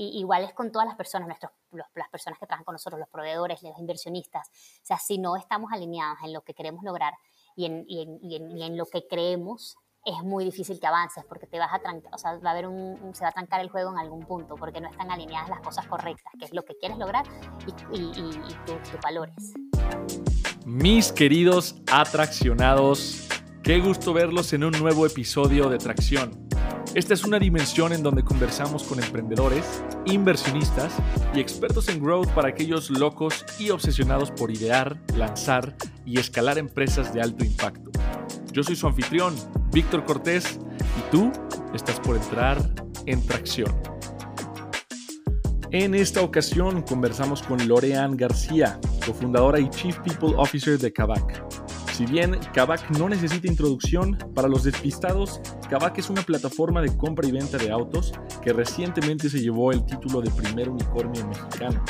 Y igual es con todas las personas, nuestros, las personas que trabajan con nosotros, los proveedores, los inversionistas. O sea, si no estamos alineados en lo que queremos lograr y en, y en, y en, lo que creemos, es muy difícil que avances porque te vas a trancar, o sea, va a haber un, se va a trancar el juego en algún punto porque no están alineadas las cosas correctas, que es lo que quieres lograr y, y, y tus valores. Mis queridos atraccionados, qué gusto verlos en un nuevo episodio de Tracción. Esta es una dimensión en donde conversamos con emprendedores, inversionistas y expertos en growth para aquellos locos y obsesionados por idear, lanzar y escalar empresas de alto impacto. Yo soy su anfitrión, Víctor Cortés, y tú estás por entrar en tracción. En esta ocasión conversamos con Lorean García, cofundadora y Chief People Officer de Kavak. Si bien Kavak no necesita introducción, para los despistados, Kavak es una plataforma de compra y venta de autos que recientemente se llevó el título de primer unicornio mexicano.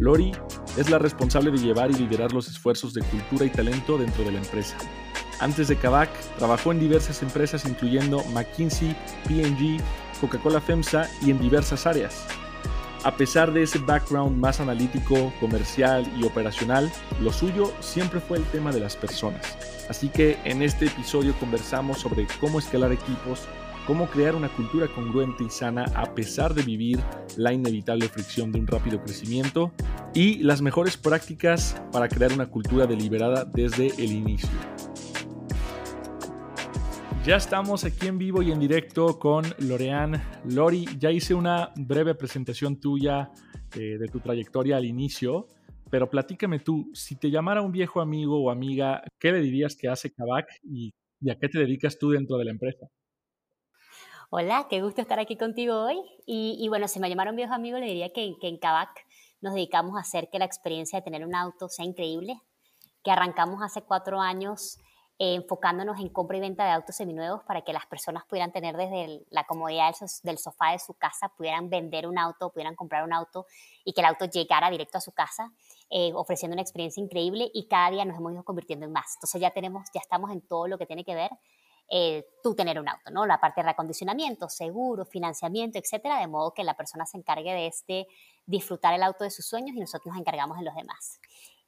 Lori es la responsable de llevar y liderar los esfuerzos de cultura y talento dentro de la empresa. Antes de Kavak, trabajó en diversas empresas incluyendo McKinsey, P&G, Coca-Cola FEMSA y en diversas áreas. A pesar de ese background más analítico, comercial y operacional, lo suyo siempre fue el tema de las personas. Así que en este episodio conversamos sobre cómo escalar equipos, cómo crear una cultura congruente y sana a pesar de vivir la inevitable fricción de un rápido crecimiento y las mejores prácticas para crear una cultura deliberada desde el inicio. Ya estamos aquí en vivo y en directo con Lorean. Lori, ya hice una breve presentación tuya eh, de tu trayectoria al inicio, pero platícame tú, si te llamara un viejo amigo o amiga, ¿qué le dirías que hace Kavak y, a qué te dedicas tú dentro de la empresa? Hola, qué gusto estar aquí contigo hoy. Y, bueno, si me llamara un viejo amigo, le diría que, que en Kavak nos dedicamos a hacer que la experiencia de tener un auto sea increíble, que arrancamos hace cuatro años eh, enfocándonos en compra y venta de autos seminuevos para que las personas pudieran tener desde la comodidad del, sofá de su casa, pudieran vender un auto, pudieran comprar un auto y que el auto llegara directo a su casa, eh, ofreciendo una experiencia increíble y cada día nos hemos ido convirtiendo en más. Entonces ya tenemos, ya estamos en todo lo que tiene que ver eh, tú tener un auto, ¿no? La parte de reacondicionamiento, seguro, financiamiento, etcétera, de modo que la persona se encargue de este disfrutar el auto de sus sueños y nosotros nos encargamos de los demás.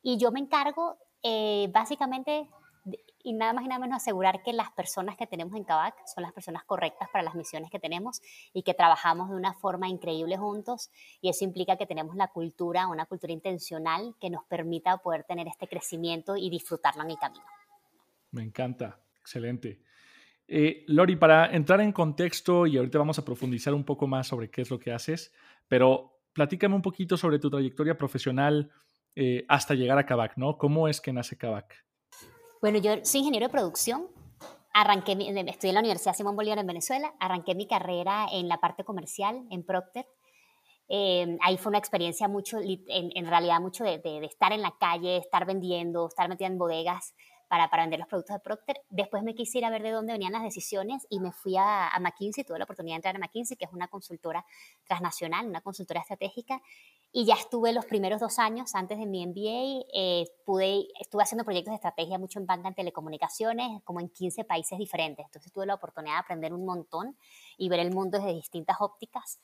Y yo me encargo básicamente y nada más y nada menos asegurar que las personas que tenemos en Kavak son las personas correctas para las misiones que tenemos y que trabajamos de una forma increíble juntos y eso implica que tenemos la cultura, una cultura intencional que nos permita poder tener este crecimiento y disfrutarlo en el camino. Me encanta, excelente. Eh, Lori, para entrar en contexto y ahorita vamos a profundizar un poco más sobre qué es lo que haces, pero platícame un poquito sobre tu trayectoria profesional eh, hasta llegar a Kavak, ¿no? ¿Cómo es que nace Kavak? Bueno, yo soy ingeniero de producción. Arranqué, estudié en la Universidad Simón Bolívar en Venezuela. Arranqué mi carrera en la parte comercial, en Procter. Em, ahí fue una experiencia mucho, en, realidad mucho de, de, estar en la calle, estar vendiendo, estar metida en bodegas para, para, vender los productos de Procter. Después me quise ir a ver de dónde venían las decisiones y me fui a, a, McKinsey, tuve la oportunidad de entrar a McKinsey, que es una consultora transnacional, una consultora estratégica, y ya estuve los primeros dos años antes de mi MBA, eh, pude, estuve haciendo proyectos de estrategia mucho en banca en telecomunicaciones, como en 15 países diferentes, entonces tuve la oportunidad de aprender un montón y ver el mundo desde distintas ópticas.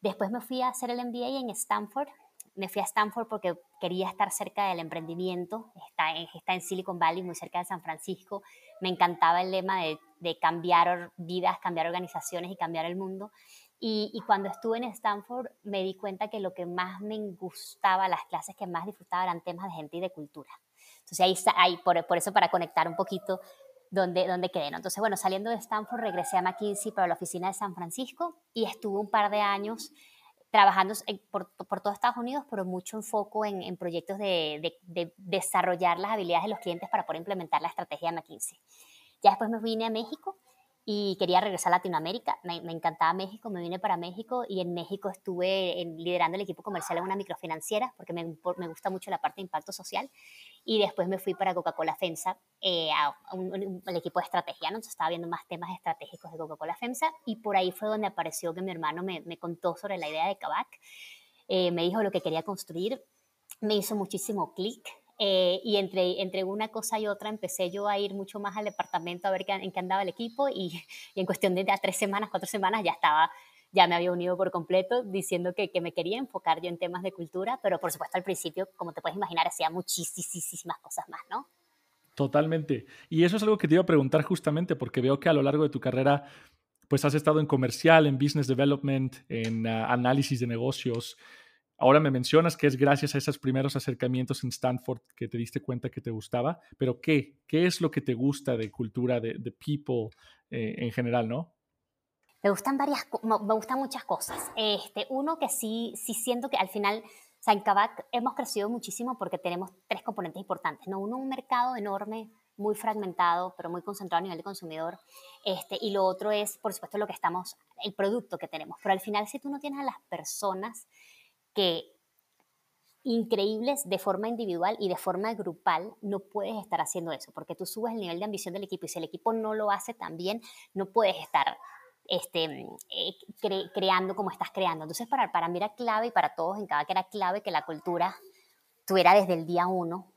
Después me fui a hacer el MBA en Stanford, me fui a Stanford porque quería estar cerca del emprendimiento, está en, está en Silicon Valley, muy cerca de San Francisco. Me encantaba el lema de, de cambiar vidas, cambiar organizaciones y cambiar el mundo. Y, y, cuando estuve en Stanford me di cuenta que lo que más me gustaba, las clases que más disfrutaba eran temas de gente y de cultura. Entonces ahí, ahí por, por eso para conectar un poquito dónde, dónde quedé. ¿no? Entonces, bueno, saliendo de Stanford regresé a McKinsey para la oficina de San Francisco y estuve un par de años trabajando por, por, todo Estados Unidos, pero mucho enfoco en, en proyectos de, de, desarrollar las habilidades de los clientes para poder implementar la estrategia de McKinsey. Ya después me vine a México y quería regresar a Latinoamérica. Me, encantaba México, me vine para México y en México estuve liderando el equipo comercial en una microfinanciera porque me, me, gusta mucho la parte de impacto social. Y después me fui para Coca-Cola FEMSA, eh, a un, el equipo de estrategia, ¿no? Entonces estaba viendo más temas estratégicos de Coca-Cola FEMSA y por ahí fue donde apareció que mi hermano me, me contó sobre la idea de Kavak. Eh, me dijo lo que quería construir, me hizo muchísimo clic eh, y entre, entre una cosa y otra empecé yo a ir mucho más al departamento a ver qué, en qué andaba el equipo y, y en cuestión de, tres semanas, cuatro semanas ya estaba ya me había unido por completo diciendo que, que me quería enfocar yo en temas de cultura, pero por supuesto al principio, como te puedes imaginar, hacía muchísimas cosas más, ¿no? Totalmente. Y eso es algo que te iba a preguntar justamente porque veo que a lo largo de tu carrera pues has estado en comercial, en business development, en ah, análisis de negocios. Ahora me mencionas que es gracias a esos primeros acercamientos en Stanford que te diste cuenta que te gustaba, pero ¿qué? ¿Qué es lo que te gusta de cultura, de, people eh, en general, no? Me gustan varias, me gustan muchas cosas. Este, uno que sí, sí siento que al final, o sea, en Kavak hemos crecido muchísimo porque tenemos tres componentes importantes, ¿no? Uno, un mercado enorme muy fragmentado, pero muy concentrado a nivel de consumidor. Este, y lo otro es, por supuesto, lo que estamos, el producto que tenemos. Pero al final, si tú no tienes a las personas que increíbles de forma individual y de forma grupal, no puedes estar haciendo eso, porque tú subes el nivel de ambición del equipo y si el equipo no lo hace tan bien, no puedes estar este, eh, creando como estás creando. Entonces, para, para mí era clave y para todos en cada que era clave que la cultura tuviera desde el día uno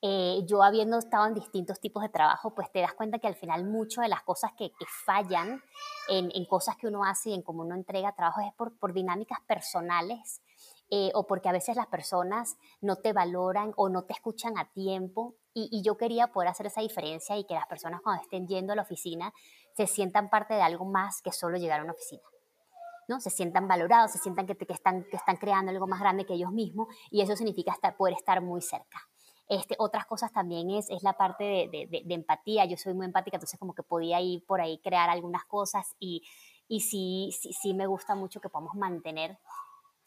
eh, yo habiendo estado en distintos tipos de trabajo, pues te das cuenta que al final mucho de las cosas que, fallan en, en, cosas que uno hace y en cómo uno entrega trabajo es por, por dinámicas personales eh, o porque a veces las personas no te valoran o no te escuchan a tiempo. Y, yo quería poder hacer esa diferencia y que las personas cuando estén yendo a la oficina se sientan parte de algo más que solo llegar a una oficina. ¿no? Se sientan valorados, se sientan que, están, creando algo más grande que ellos mismos y eso significa estar, poder estar muy cerca. Este, otras cosas también es, es la parte de, de, empatía. Yo soy muy empática, entonces como que podía ir por ahí crear algunas cosas y, y sí, sí, sí me gusta mucho que podamos mantener,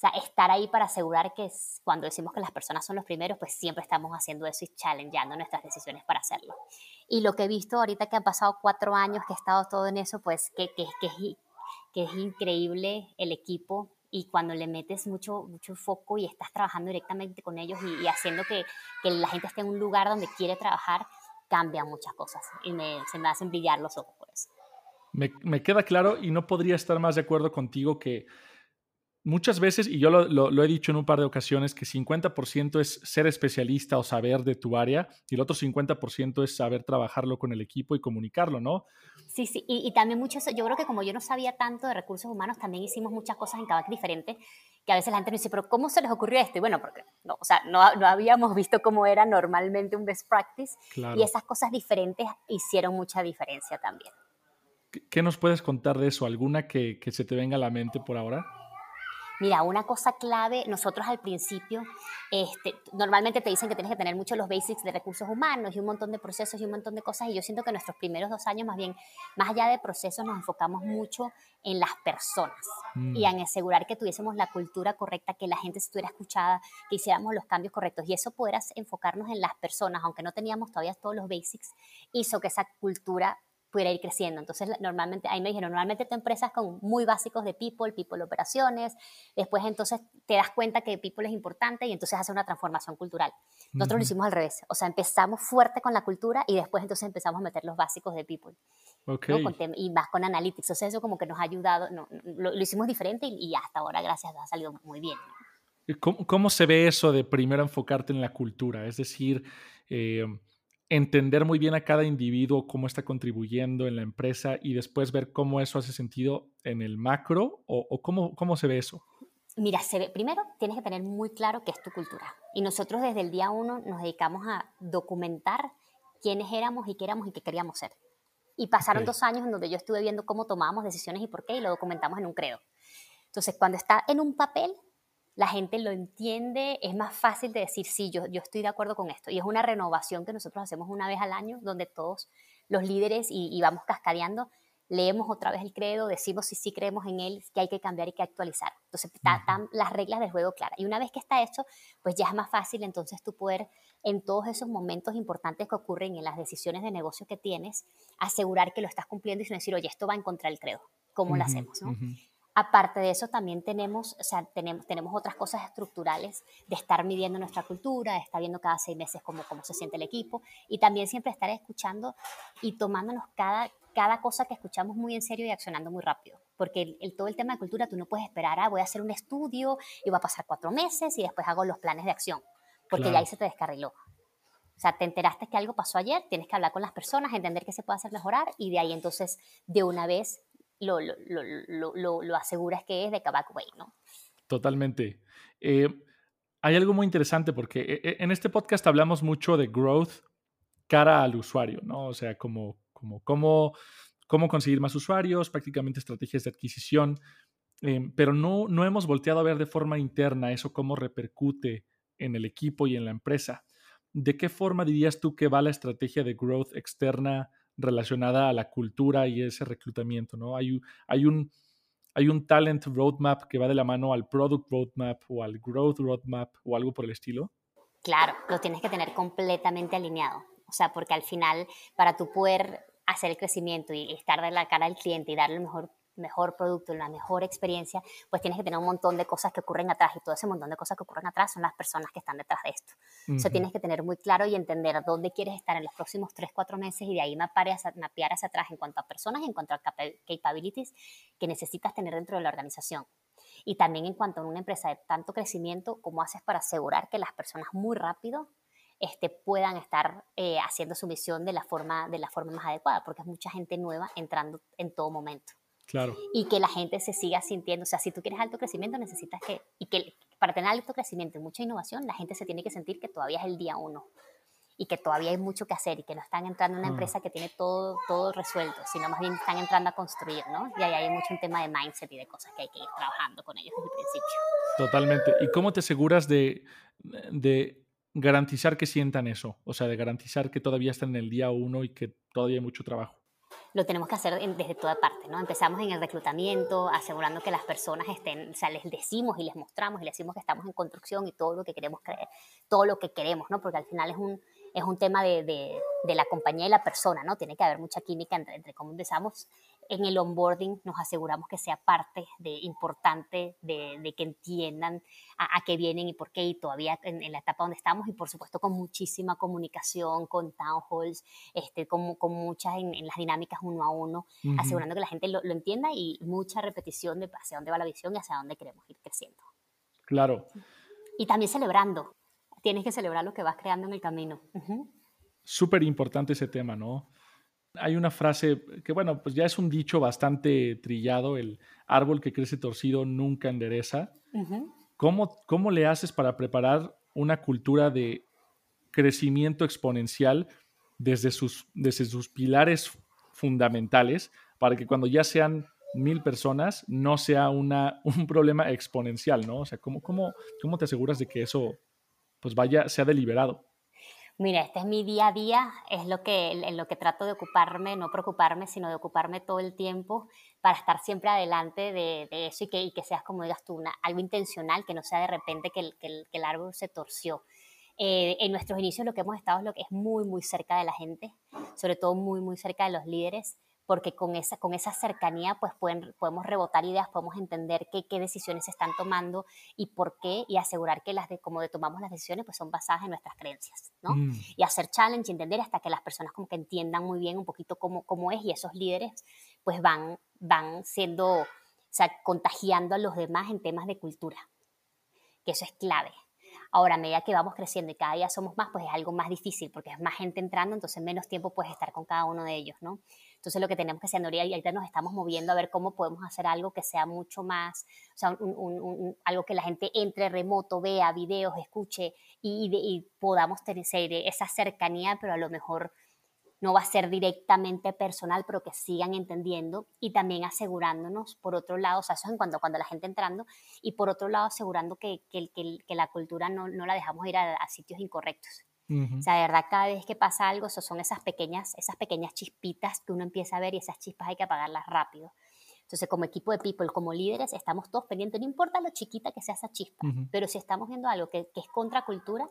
sea, estar ahí para asegurar que cuando decimos que las personas son los primeros, pues siempre estamos haciendo eso y challengeando nuestras decisiones para hacerlo. Y lo que he visto ahorita que han pasado cuatro años que he estado todo en eso, pues que, que, que, que es increíble el equipo y cuando le metes mucho, mucho foco y estás trabajando directamente con ellos y, haciendo que, que, la gente esté en un lugar donde quiere trabajar, cambian muchas cosas y me, se me hacen brillar los ojos por eso. Me, me, queda claro y no podría estar más de acuerdo contigo que muchas veces, y yo lo, he dicho en un par de ocasiones, que 50% es ser especialista o saber de tu área y el otro 50% es saber trabajarlo con el equipo y comunicarlo, ¿no? Sí, sí, y, también mucho, yo creo que como yo no sabía tanto de recursos humanos, también hicimos muchas cosas en Kavak diferentes, que a veces la gente me dice, pero ¿cómo se les ocurrió esto? Y bueno, porque no, o sea, no, no habíamos visto cómo era normalmente un best practice y esas cosas diferentes hicieron mucha diferencia también. ¿Qué nos puedes contar de eso? ¿Alguna que, que se te venga a la mente por ahora? Mira, una cosa clave, nosotros al principio, este, normalmente te dicen que tienes que tener mucho los basics de recursos humanos y un montón de procesos y un montón de cosas, y yo siento que nuestros primeros dos años, más bien, más allá de procesos, nos enfocamos mucho en las personas mm. y en asegurar que tuviésemos la cultura correcta, que la gente estuviera escuchada, que hiciéramos los cambios correctos, y eso poder enfocarnos en las personas, aunque no teníamos todavía todos los basics, hizo que esa cultura pudiera ir creciendo. Entonces, normalmente, ahí me dijeron, normalmente te empresas con muy básicos de people, people operaciones, después entonces te das cuenta que people es importante y entonces hace una transformación cultural. Nosotros lo hicimos al revés, o sea, empezamos fuerte con la cultura y después entonces empezamos a meter los básicos de people. Okay. y más con analytics, o sea, eso como que nos ha ayudado, no, lo, hicimos diferente y, hasta ahora, gracias, ha salido muy bien. ¿Cómo, ¿Cómo, se ve eso de primero enfocarte en la cultura? Es decir, eh, entender muy bien a cada individuo cómo está contribuyendo en la empresa y después ver cómo eso hace sentido en el macro o, cómo, cómo se ve eso? Mira, se ve, primero tienes que tener muy claro qué es tu cultura. Y nosotros desde el día uno nos dedicamos a documentar quiénes éramos y qué éramos y qué queríamos ser. Y pasaron dos años en donde yo estuve viendo cómo tomábamos decisiones y por qué y lo documentamos en un credo. Entonces, cuando está en un papel, la gente lo entiende, es más fácil de decir, sí, yo, yo estoy de acuerdo con esto. Y es una renovación que nosotros hacemos una vez al año, donde todos los líderes y, vamos cascadeando, leemos otra vez el credo, decimos si sí creemos en él, que hay que cambiar y que actualizar. Entonces, están las reglas del juego claras. Y una vez que está hecho, pues ya es más fácil entonces tú poder, en todos esos momentos importantes que ocurren en las decisiones de negocio que tienes, asegurar que lo estás cumpliendo y no decir, oye, esto va en contra del credo. ¿Cómo lo hacemos? ¿no? Aparte de eso, también tenemos, o sea, tenemos, tenemos otras cosas estructurales de estar midiendo nuestra cultura, de estar viendo cada seis meses cómo, cómo se siente el equipo y también siempre estar escuchando y tomándonos cada, cada cosa que escuchamos muy en serio y accionando muy rápido. Porque el, todo el tema de cultura, tú no puedes esperar, ah, voy a hacer un estudio y va a pasar cuatro meses y después hago los planes de acción, porque ya ahí se te descarriló. O sea, te enteraste que algo pasó ayer, tienes que hablar con las personas, entender qué se puede hacer mejorar y de ahí entonces de una vez lo, lo, lo, aseguras que es de Kavak Way, ¿no? Totalmente. Eh, hay algo muy interesante porque eh, eh, en este podcast hablamos mucho de growth cara al usuario, ¿no? O sea, como, como cómo, cómo conseguir más usuarios, prácticamente estrategias de adquisición, pero no, no hemos volteado a ver de forma interna eso cómo repercute en el equipo y en la empresa. ¿De qué forma dirías tú que va la estrategia de growth externa relacionada a la cultura y ese reclutamiento? ¿no? Hay, hay, un, hay un talent roadmap que va de la mano al product roadmap o al growth roadmap o algo por el estilo. Claro, lo tienes que tener completamente alineado. O sea, porque al final, para tú poder hacer el crecimiento y estar de la cara al cliente y darle el mejor mejor producto, la mejor experiencia, pues tienes que tener un montón de cosas que ocurren atrás y todo ese montón de cosas que ocurren atrás son las personas que están detrás de esto. Eso tienes que tener muy claro y entender dónde quieres estar en los próximos 3, 4 meses y de ahí mapear hacia, mapear hacia atrás en cuanto a personas y en cuanto a capabilities que necesitas tener dentro de la organización. Y también en cuanto a una empresa de tanto crecimiento, ¿cómo haces para asegurar que las personas muy rápido este, puedan estar eh, haciendo su misión de la, forma, de la forma más adecuada? Porque es mucha gente nueva entrando en todo momento. Y que la gente se siga sintiendo, o sea, si tú quieres alto crecimiento, necesitas que, y que para tener alto crecimiento y mucha innovación, la gente se tiene que sentir que todavía es el día uno y que todavía hay mucho que hacer y que no están entrando en una mm. empresa que tiene todo, todo resuelto, sino más bien están entrando a construir, ¿no? Y ahí hay mucho un tema de mindset y de cosas que hay que ir trabajando con ellos desde el principio. Totalmente. ¿Y cómo te aseguras de, de garantizar que sientan eso? O sea, de garantizar que todavía están en el día uno y que todavía hay mucho trabajo lo tenemos que hacer desde toda parte, ¿no? Empezamos en el reclutamiento, asegurando que las personas estén, o sea, les decimos y les mostramos y les decimos que estamos en construcción y todo lo que queremos creer, todo lo que queremos, ¿no? Porque al final es un, es un tema de, de, la compañía y la persona, ¿no? Tiene que haber mucha química entre, entre cómo empezamos. En el onboarding nos aseguramos que sea parte de, importante de, que entiendan a, qué vienen y por qué, y todavía en, la etapa donde estamos, y por supuesto con muchísima comunicación, con town halls, este, con, con muchas en, las dinámicas uno a uno, asegurando que la gente lo, lo entienda y mucha repetición de hacia dónde va la visión y hacia dónde queremos ir creciendo. Claro. Y también celebrando, tienes que celebrar lo que vas creando en el camino. Súper importante ese tema, ¿no? Hay una frase que, bueno, pues ya es un dicho bastante trillado, el árbol que crece torcido nunca endereza. ¿Cómo, ¿Cómo le haces para preparar una cultura de crecimiento exponencial desde sus, desde sus pilares fundamentales para que cuando ya sean mil personas no sea una, un problema exponencial, ¿no? O sea, ¿cómo, cómo, cómo te aseguras de que eso pues vaya, sea deliberado. Mira, este es mi día a día, es lo que, en lo que trato de ocuparme, no preocuparme, sino de ocuparme todo el tiempo para estar siempre adelante de, eso y que, que, seas, como digas tú, algo intencional, que no sea de repente que el, que el, árbol se torció. Eh, en nuestros inicios lo que hemos estado es lo que es muy, muy cerca de la gente, sobre todo muy, muy cerca de los líderes porque con esa, con esa cercanía pues pueden, podemos rebotar ideas, podemos entender qué, qué decisiones se están tomando y por qué y asegurar que las de como de tomamos las decisiones pues son basadas en nuestras creencias, ¿no? Mm. Y hacer challenge, entender hasta que las personas como que entiendan muy bien un poquito cómo, cómo es y esos líderes pues van, van siendo, o sea, contagiando a los demás en temas de cultura, que eso es clave. Ahora, a medida que vamos creciendo y cada día somos más, pues es algo más difícil porque es más gente entrando, entonces menos tiempo puedes estar con cada uno de ellos, ¿no? Entonces lo que tenemos que hacer, Noria, y ahorita nos estamos moviendo a ver cómo podemos hacer algo que sea mucho más, o sea, un, algo que la gente entre remoto, vea videos, escuche y, podamos tener esa cercanía, pero a lo mejor no va a ser directamente personal, pero que sigan entendiendo y también asegurándonos, por otro lado, o sea, eso es en cuanto cuando la gente entrando, y por otro lado asegurando que, que, que la cultura no, no, la dejamos ir a sitios incorrectos. O sea, de verdad, cada vez que pasa algo, eso son esas pequeñas, esas pequeñas chispitas que uno empieza a ver y esas chispas hay que apagarlas rápido. Entonces, como equipo de people, como líderes, estamos todos pendientes, no importa lo chiquita que sea esa chispa, pero si estamos viendo algo que, que es contracultura,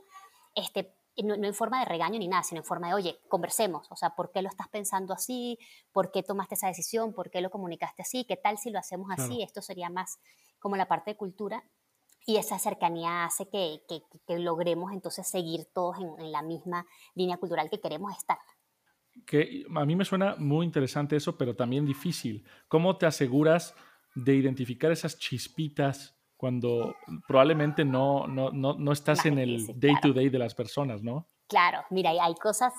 este, no, no, en forma de regaño ni nada, sino en forma de, oye, conversemos, o sea, ¿por qué lo estás pensando así? ¿Por qué tomaste esa decisión? ¿Por qué lo comunicaste así? ¿Qué tal si lo hacemos así? Esto sería más como la parte de cultura y esa cercanía hace que, que, logremos entonces seguir todos en, la misma línea cultural que queremos estar. Que a mí me suena muy interesante eso, pero también difícil. ¿Cómo te aseguras de identificar esas chispitas cuando probablemente no, no, no, no estás en el day-to-day de las personas, ¿no? Claro, mira, hay cosas,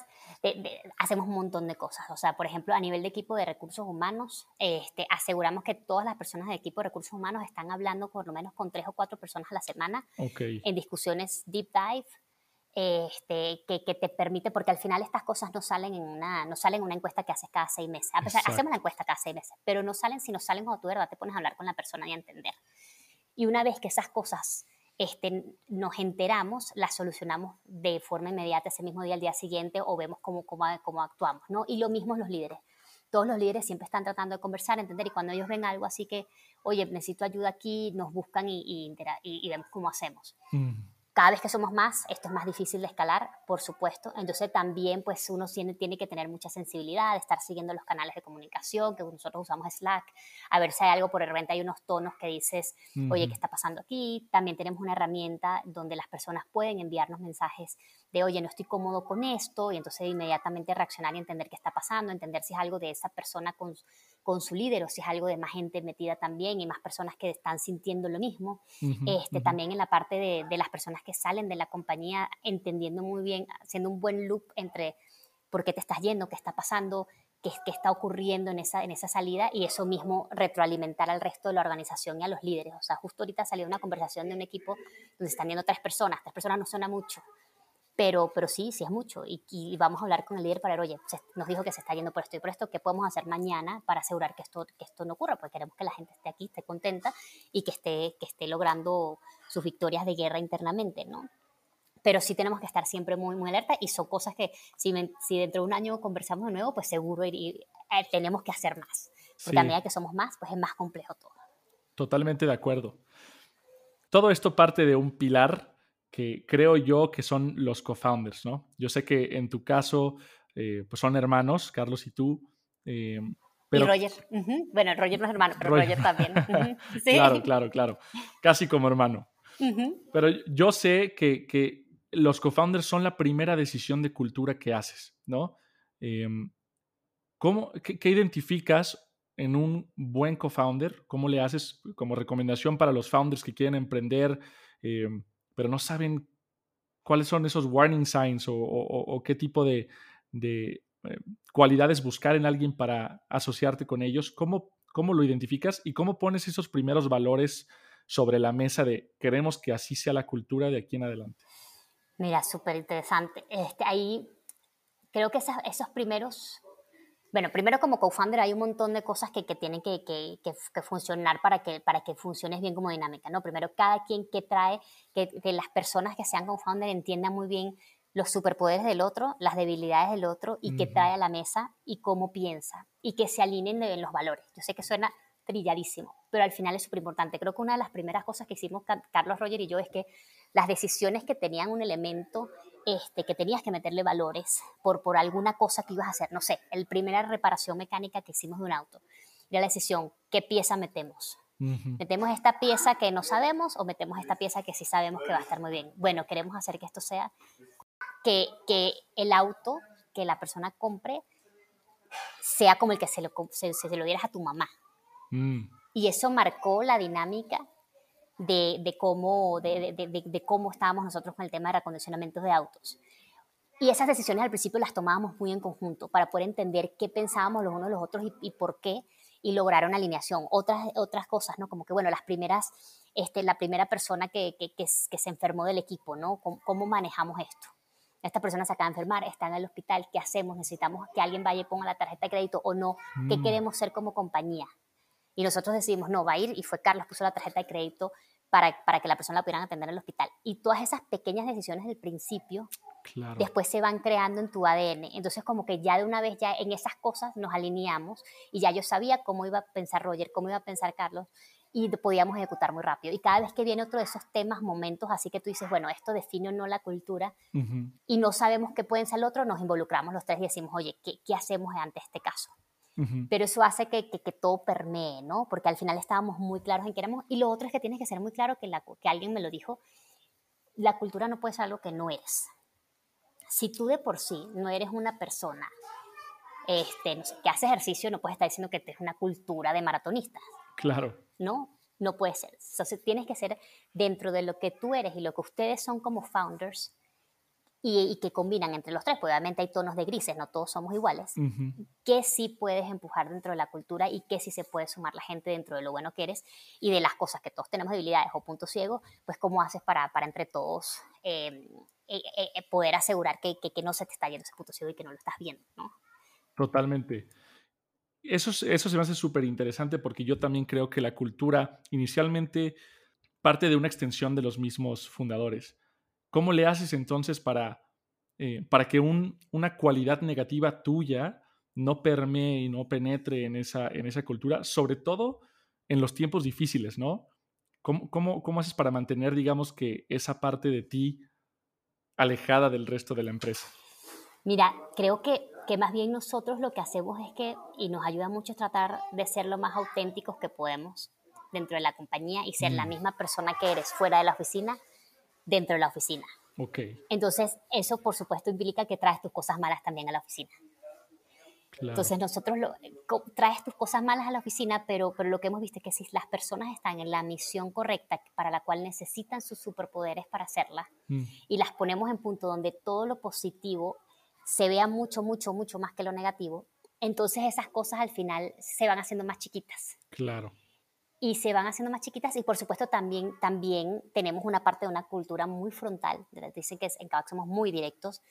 hacemos un montón de cosas. O sea, por ejemplo, a nivel de equipo de recursos humanos, este, aseguramos que todas las personas del equipo de recursos humanos están hablando por lo menos con tres o cuatro personas a la semana en discusiones deep dive. Este, que, que, te permite, porque al final estas cosas no salen en una, no salen en una encuesta que haces cada seis meses. A pesar, hacemos la encuesta cada seis meses, pero no salen si no salen cuando tú de verdad te pones a hablar con la persona y a entender. Y una vez que esas cosas este, nos enteramos, las solucionamos de forma inmediata ese mismo día, al día siguiente, o vemos cómo, cómo, cómo actuamos, ¿no? Y lo mismo los líderes. Todos los líderes siempre están tratando de conversar, entender, y cuando ellos ven algo así que, oye, necesito ayuda aquí, nos buscan y, y, y, vemos cómo hacemos. Mm cada vez que somos más, esto es más difícil de escalar, por supuesto. Entonces también pues uno tiene, tiene que tener mucha sensibilidad, de estar siguiendo los canales de comunicación, que nosotros usamos Slack, a ver si hay algo por el repente hay unos tonos que dices, oye, ¿qué está pasando aquí? También tenemos una herramienta donde las personas pueden enviarnos mensajes de, oye, no estoy cómodo con esto, y entonces inmediatamente reaccionar y entender qué está pasando, entender si es algo de esa persona con, con su líder o si es algo de más gente metida también y más personas que están sintiendo lo mismo. este, También en la parte de, de, las personas que salen de la compañía entendiendo muy bien, haciendo un buen loop entre por qué te estás yendo, qué está pasando, qué, qué está ocurriendo en esa, en esa salida y eso mismo retroalimentar al resto de la organización y a los líderes. O sea, justo ahorita salió una conversación de un equipo donde están viendo tres personas, tres personas no suena mucho, pero, pero sí, sí es mucho. Y, vamos a hablar con el líder para ver, oye, nos dijo que se está yendo por esto y por esto, ¿qué podemos hacer mañana para asegurar que esto, que esto no ocurra? Porque queremos que la gente esté aquí, esté contenta y que esté, que esté logrando sus victorias de guerra internamente, ¿no? Pero sí tenemos que estar siempre muy, muy alerta y son cosas que si, si dentro de un año conversamos de nuevo, pues seguro ir, eh, tenemos que hacer más. Porque a medida que somos más, pues es más complejo todo. Totalmente de acuerdo. Todo esto parte de un pilar que creo yo que son los co-founders, ¿no? Yo sé que en tu caso, eh, pues son hermanos, Carlos y tú. Eh, pero... Y Roger. Bueno, Roger no es hermano, pero Roger, también. Claro, claro, claro. Casi como hermano. Pero yo sé que, que los co-founders son la primera decisión de cultura que haces, ¿no? Em, ¿cómo, qué, identificas en un buen co-founder? ¿Cómo le haces como recomendación para los founders que quieren emprender? Pero no saben cuáles son esos warning signs o, qué tipo de, eh, cualidades buscar en alguien para asociarte con ellos, ¿cómo, ¿cómo lo identificas y cómo pones esos primeros valores sobre la mesa de queremos que así sea la cultura de aquí en adelante? Mira, súper interesante. Este, ahí creo que esos primeros bueno, primero como co-founder hay un montón de cosas que, que tienen que, que, que, funcionar para que, para que funcione bien como dinámica, ¿no? Primero, cada quien que trae, que, las personas que sean co-founder entiendan muy bien los superpoderes del otro, las debilidades del otro y qué trae a la mesa y cómo piensa y que se alineen en los valores. Yo sé que suena trilladísimo, pero al final es súper importante. Creo que una de las primeras cosas que hicimos Carlos Roger y yo es que las decisiones que tenían un elemento este, que tenías que meterle valores por, por alguna cosa que ibas a hacer. No sé, el primera reparación mecánica que hicimos de un auto. Era la decisión, ¿qué pieza metemos? ¿Metemos esta pieza que no sabemos o metemos esta pieza que sí sabemos que va a estar muy bien? Bueno, queremos hacer que esto sea, que, que el auto que la persona compre sea como el que se lo, se, se lo dieras a tu mamá. Mm. Y eso marcó la dinámica de, cómo, de, cómo estábamos nosotros con el tema de recondicionamientos de autos. Y esas decisiones al principio las tomábamos muy en conjunto para poder entender qué pensábamos los unos los otros y, por qué y lograr una alineación. Otras, otras cosas, ¿no? Como que, bueno, las primeras, este, la primera persona que, que, que, se enfermó del equipo, ¿no? ¿Cómo, manejamos esto? Esta persona se acaba de enfermar, está en el hospital, ¿qué hacemos? ¿Necesitamos que alguien vaya y ponga la tarjeta de crédito o no? ¿Qué mm. queremos ser como compañía? Y nosotros decidimos, no, va a ir, y fue Carlos, puso la tarjeta de crédito para, para que la persona la pudieran atender en el hospital. Y todas esas pequeñas decisiones del principio, después se van creando en tu ADN. Entonces, como que ya de una vez, ya en esas cosas nos alineamos y ya yo sabía cómo iba a pensar Roger, cómo iba a pensar Carlos y podíamos ejecutar muy rápido. Y cada vez que viene otro de esos temas, momentos, así que tú dices, bueno, esto define o no la cultura y no sabemos qué pueden ser el otro, nos involucramos los tres y decimos, oye, ¿qué, qué hacemos ante este caso? Pero eso hace que, que, todo permee, ¿no? Porque al final estábamos muy claros en qué éramos. Y lo otro es que tienes que ser muy claro, que, la, que alguien me lo dijo, la cultura no puede ser algo que no eres. Si tú de por sí no eres una persona este, no sé, que hace ejercicio, no puedes estar diciendo que tienes una cultura de maratonistas. Claro. No, no puede ser. Entonces tienes que ser dentro de lo que tú eres y lo que ustedes son como founders, y, que combinan entre los tres, porque obviamente hay tonos de grises, no todos somos iguales, que sí puedes empujar dentro de la cultura y que sí se puede sumar la gente dentro de lo bueno que eres y de las cosas que todos tenemos debilidades o puntos ciegos, pues cómo haces para, para entre todos eh, eh, eh, poder asegurar que, que, no se te está yendo ese punto ciego y que no lo estás viendo, ¿no? Totalmente. Eso, eso se me hace súper interesante porque yo también creo que la cultura inicialmente parte de una extensión de los mismos fundadores ¿Cómo le haces entonces para, eh, para que una cualidad negativa tuya no permee y no penetre en esa, en esa cultura, sobre todo en los tiempos difíciles, ¿no? ¿Cómo, cómo, haces para mantener, digamos, que esa parte de ti alejada del resto de la empresa? Mira, creo que, que más bien nosotros lo que hacemos es que, y nos ayuda mucho, es tratar de ser lo más auténticos que podemos dentro de la compañía y ser la mm. misma persona que eres fuera de la oficina dentro de la oficina. Okay. Entonces, eso por supuesto implica que traes tus cosas malas también a la oficina. Entonces, nosotros lo, traes tus cosas malas a la oficina, pero, pero lo que hemos visto es que si las personas están en la misión correcta para la cual necesitan sus superpoderes para hacerla mm. y las ponemos en punto donde todo lo positivo se vea mucho, mucho, mucho más que lo negativo, entonces esas cosas al final se van haciendo más chiquitas. Claro y se van haciendo más chiquitas y por supuesto también, también tenemos una parte de una cultura muy frontal, dicen que en Kavak somos muy directos,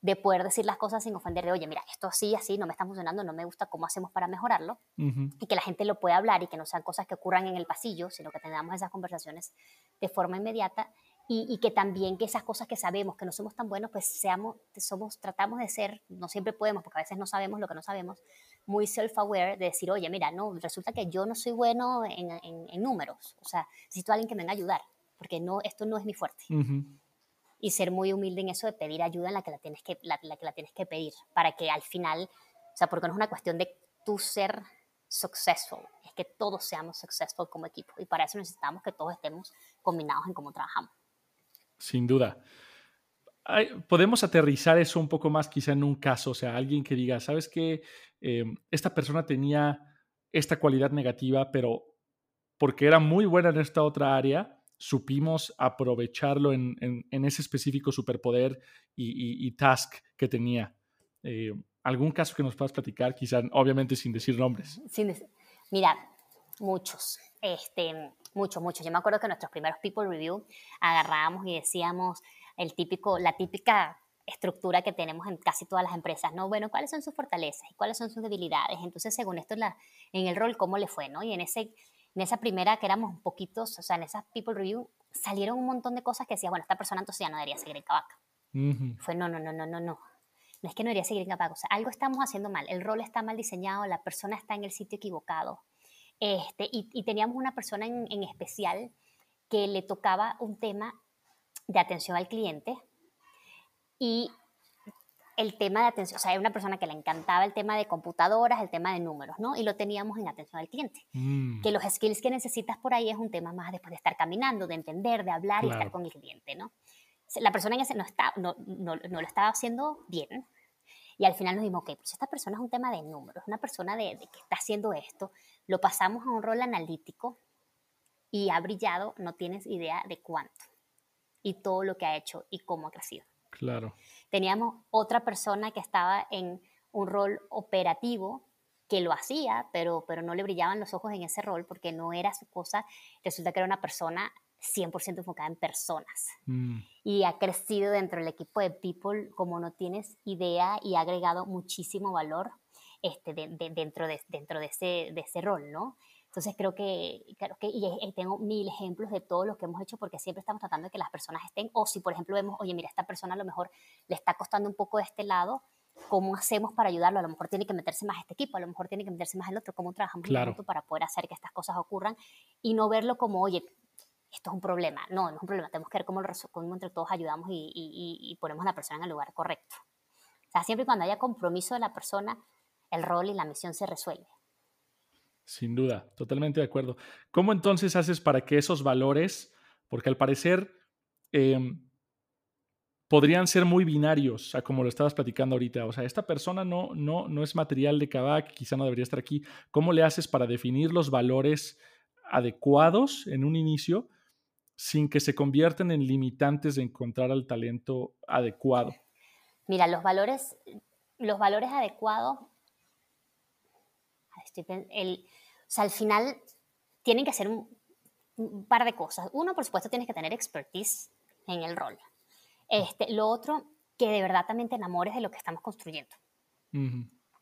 de poder decir las cosas sin ofender de, oye, mira, esto así, así, no me está funcionando, no me gusta, ¿cómo hacemos para mejorarlo? Y que la gente lo pueda hablar y que no sean cosas que ocurran en el pasillo, sino que tengamos esas conversaciones de forma inmediata y, que también que esas cosas que sabemos que no somos tan buenos, pues seamos, somos, tratamos de ser, no siempre podemos, porque a veces no sabemos lo que no sabemos, muy self-aware de decir, oye, mira, no, resulta que yo no soy bueno en, en, números, o sea, necesito a alguien que me venga a ayudar, porque no, esto no es mi fuerte. Y ser muy humilde en eso de pedir ayuda en la que la tienes que, la, que, la tienes que pedir, para que al final, o sea, porque no es una cuestión de tú ser successful, es que todos seamos successful como equipo, y para eso necesitamos que todos estemos combinados en cómo trabajamos. Sin duda podemos aterrizar eso un poco más quizá en un caso, o sea, alguien que diga, ¿sabes qué? Em, esta persona tenía esta cualidad negativa, pero porque era muy buena en esta otra área, supimos aprovecharlo en, ese específico superpoder y, task que tenía. Eh, ¿Algún caso que nos puedas platicar? Quizá, obviamente, sin decir nombres. mira, muchos, este, muchos, muchos. Yo me acuerdo que en nuestros primeros People Review agarrábamos y decíamos, el típico, la típica estructura que tenemos en casi todas las empresas, ¿no? Bueno, ¿cuáles son sus fortalezas y cuáles son sus debilidades? Entonces, según esto, la, en el rol, ¿cómo le fue, no? Y en, ese, en esa primera, que éramos poquitos, o sea, en esa People Review, salieron un montón de cosas que decía, bueno, esta persona entonces ya no debería seguir en Cabaca. Fue, no, no, no, no, no, no. No es que no debería seguir en Cabaca, o sea, algo estamos haciendo mal, el rol está mal diseñado, la persona está en el sitio equivocado. Este, y, teníamos una persona en, en especial que le tocaba un tema de atención al cliente y el tema de atención, o sea, hay una persona que le encantaba el tema de computadoras, el tema de números, ¿no? Y lo teníamos en atención al cliente. Mm. Que los skills que necesitas por ahí es un tema más después de estar caminando, de entender, de hablar y estar con el cliente, ¿no? La persona en ese no, está, no, no, no, lo estaba haciendo bien. Y al final nos dijimos, ok, pues esta persona es un tema de números, una persona de, de que está haciendo esto, lo pasamos a un rol analítico y ha brillado, no tienes idea de cuánto y todo lo que ha hecho y cómo ha crecido. Claro. Teníamos otra persona que estaba en un rol operativo que lo hacía, pero, pero no le brillaban los ojos en ese rol porque no era su cosa. Resulta que era una persona 100% enfocada en personas. Mm. Y ha crecido dentro del equipo de People como no tienes idea y ha agregado muchísimo valor este, dentro, de, dentro de, ese, de ese rol, ¿no? Entonces creo que, creo que y, tengo mil ejemplos de todo lo que hemos hecho porque siempre estamos tratando de que las personas estén, o si por ejemplo vemos, oye, mira, esta persona a lo mejor le está costando un poco de este lado, ¿cómo hacemos para ayudarlo? A lo mejor tiene que meterse más este equipo, a lo mejor tiene que meterse más el otro, ¿cómo trabajamos claro. para poder hacer que estas cosas ocurran? Y no verlo como, oye, esto es un problema. No, no es un problema, tenemos que ver cómo, cómo entre todos ayudamos y, y, y ponemos a la persona en el lugar correcto. O sea, siempre y cuando haya compromiso de la persona, el rol y la misión se resuelve. Sin duda, totalmente de acuerdo. ¿Cómo entonces haces para que esos valores, porque al parecer em, podrían ser muy binarios, a como lo estabas platicando ahorita, o sea, esta persona no, no, no es material de Kavak, quizá no debería estar aquí. ¿Cómo le haces para definir los valores adecuados en un inicio sin que se conviertan en limitantes de encontrar al talento adecuado? Mira, los valores, los valores adecuados, sea, al final tienen que ser un, par de cosas. Uno, por supuesto, tienes que tener expertise en el rol. Este, lo otro, que de verdad también te enamores de lo que estamos construyendo.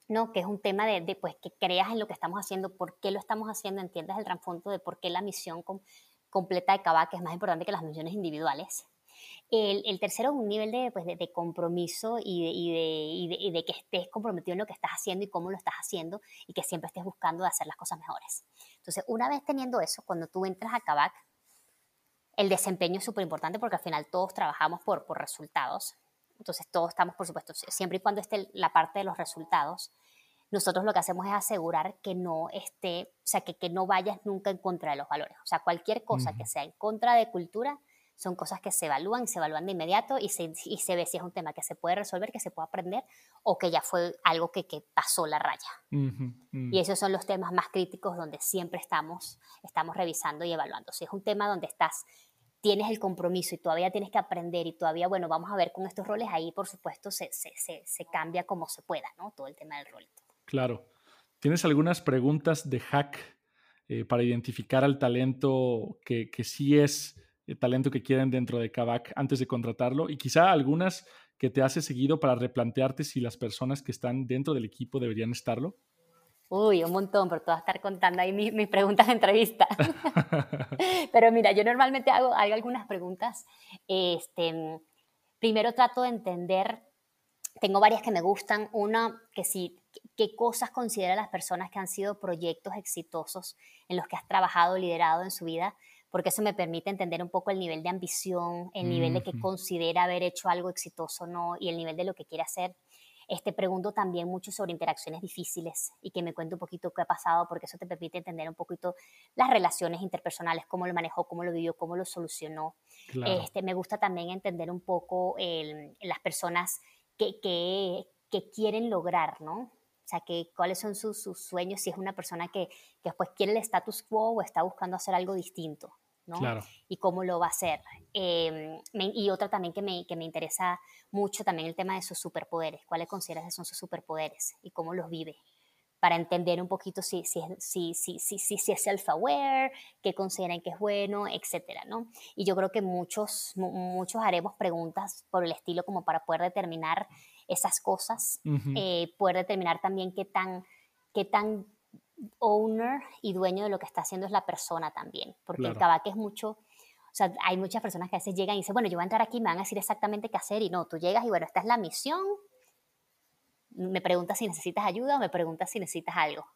¿no? Que es un tema de, pues, que creas en lo que estamos haciendo, por qué lo estamos haciendo, entiendas el trasfondo de por qué la misión completa de Kavak es más importante que las misiones individuales. El, el tercero es un nivel de, pues, de, compromiso y de, y, de, y de, que estés comprometido en lo que estás haciendo y cómo lo estás haciendo y que siempre estés buscando de hacer las cosas mejores. Entonces, una vez teniendo eso, cuando tú entras a Kavak, el desempeño es súper importante porque al final todos trabajamos por, por resultados. Entonces, todos estamos, por supuesto, siempre y cuando esté la parte de los resultados, nosotros lo que hacemos es asegurar que no esté, o sea, que, que no vayas nunca en contra de los valores. O sea, cualquier cosa que sea en contra de cultura son cosas que se evalúan, se evalúan de inmediato y se, y se ve si es un tema que se puede resolver, que se puede aprender o que ya fue algo que, que pasó la raya. Y esos son los temas más críticos donde siempre estamos, estamos revisando y evaluando. Si es un tema donde estás tienes el compromiso y todavía tienes que aprender y todavía, bueno, vamos a ver con estos roles, ahí por supuesto se, se, se, se cambia como se pueda, ¿no? Todo el tema del rol. Claro. ¿Tienes algunas preguntas de hack eh, para identificar al talento que, que sí es talento que quieren dentro de Kavak antes de contratarlo? Y quizá algunas que te hace seguido para replantearte si las personas que están dentro del equipo deberían estarlo. Uy, un montón, pero te voy a estar contando ahí mis, preguntas de entrevista. pero mira, yo normalmente hago, algunas preguntas. Este, primero trato de entender tengo varias que me gustan. Una, que sí, qué cosas considera las personas que han sido proyectos exitosos en los que has trabajado, liderado en su vida, porque eso me permite entender un poco el nivel de ambición, el nivel de que considera haber hecho algo exitoso o no, y el nivel de lo que quiere hacer. Este, pregunto también mucho sobre interacciones difíciles y que me cuente un poquito qué ha pasado, porque eso te permite entender un poquito las relaciones interpersonales, cómo lo manejó, cómo lo vivió, cómo lo solucionó. Este, me gusta también entender un poco las personas que, que, quieren lograr, ¿no? O sea, que, cuáles son sus, sus, sueños, si es una persona que, que después quiere el status quo o está buscando hacer algo distinto, ¿no? Claro. Y cómo lo va a hacer. Em, y otra también que me, que me interesa mucho, también el tema de sus superpoderes. ¿Cuáles consideras que son sus superpoderes y cómo los vive? para entender un poquito si, si, si, si, si, si es self-aware, qué consideran que es bueno, etcétera, ¿no? Y yo creo que muchos, muchos haremos preguntas por el estilo como para poder determinar esas cosas, eh, poder determinar también qué tan, qué tan owner y dueño de lo que está haciendo es la persona también, porque el cabaque es mucho... O sea, hay muchas personas que a veces llegan y dicen, bueno, yo voy a entrar aquí, me van a decir exactamente qué hacer, y no, tú llegas y bueno, esta es la misión, me preguntas si necesitas ayuda o me preguntas si necesitas algo.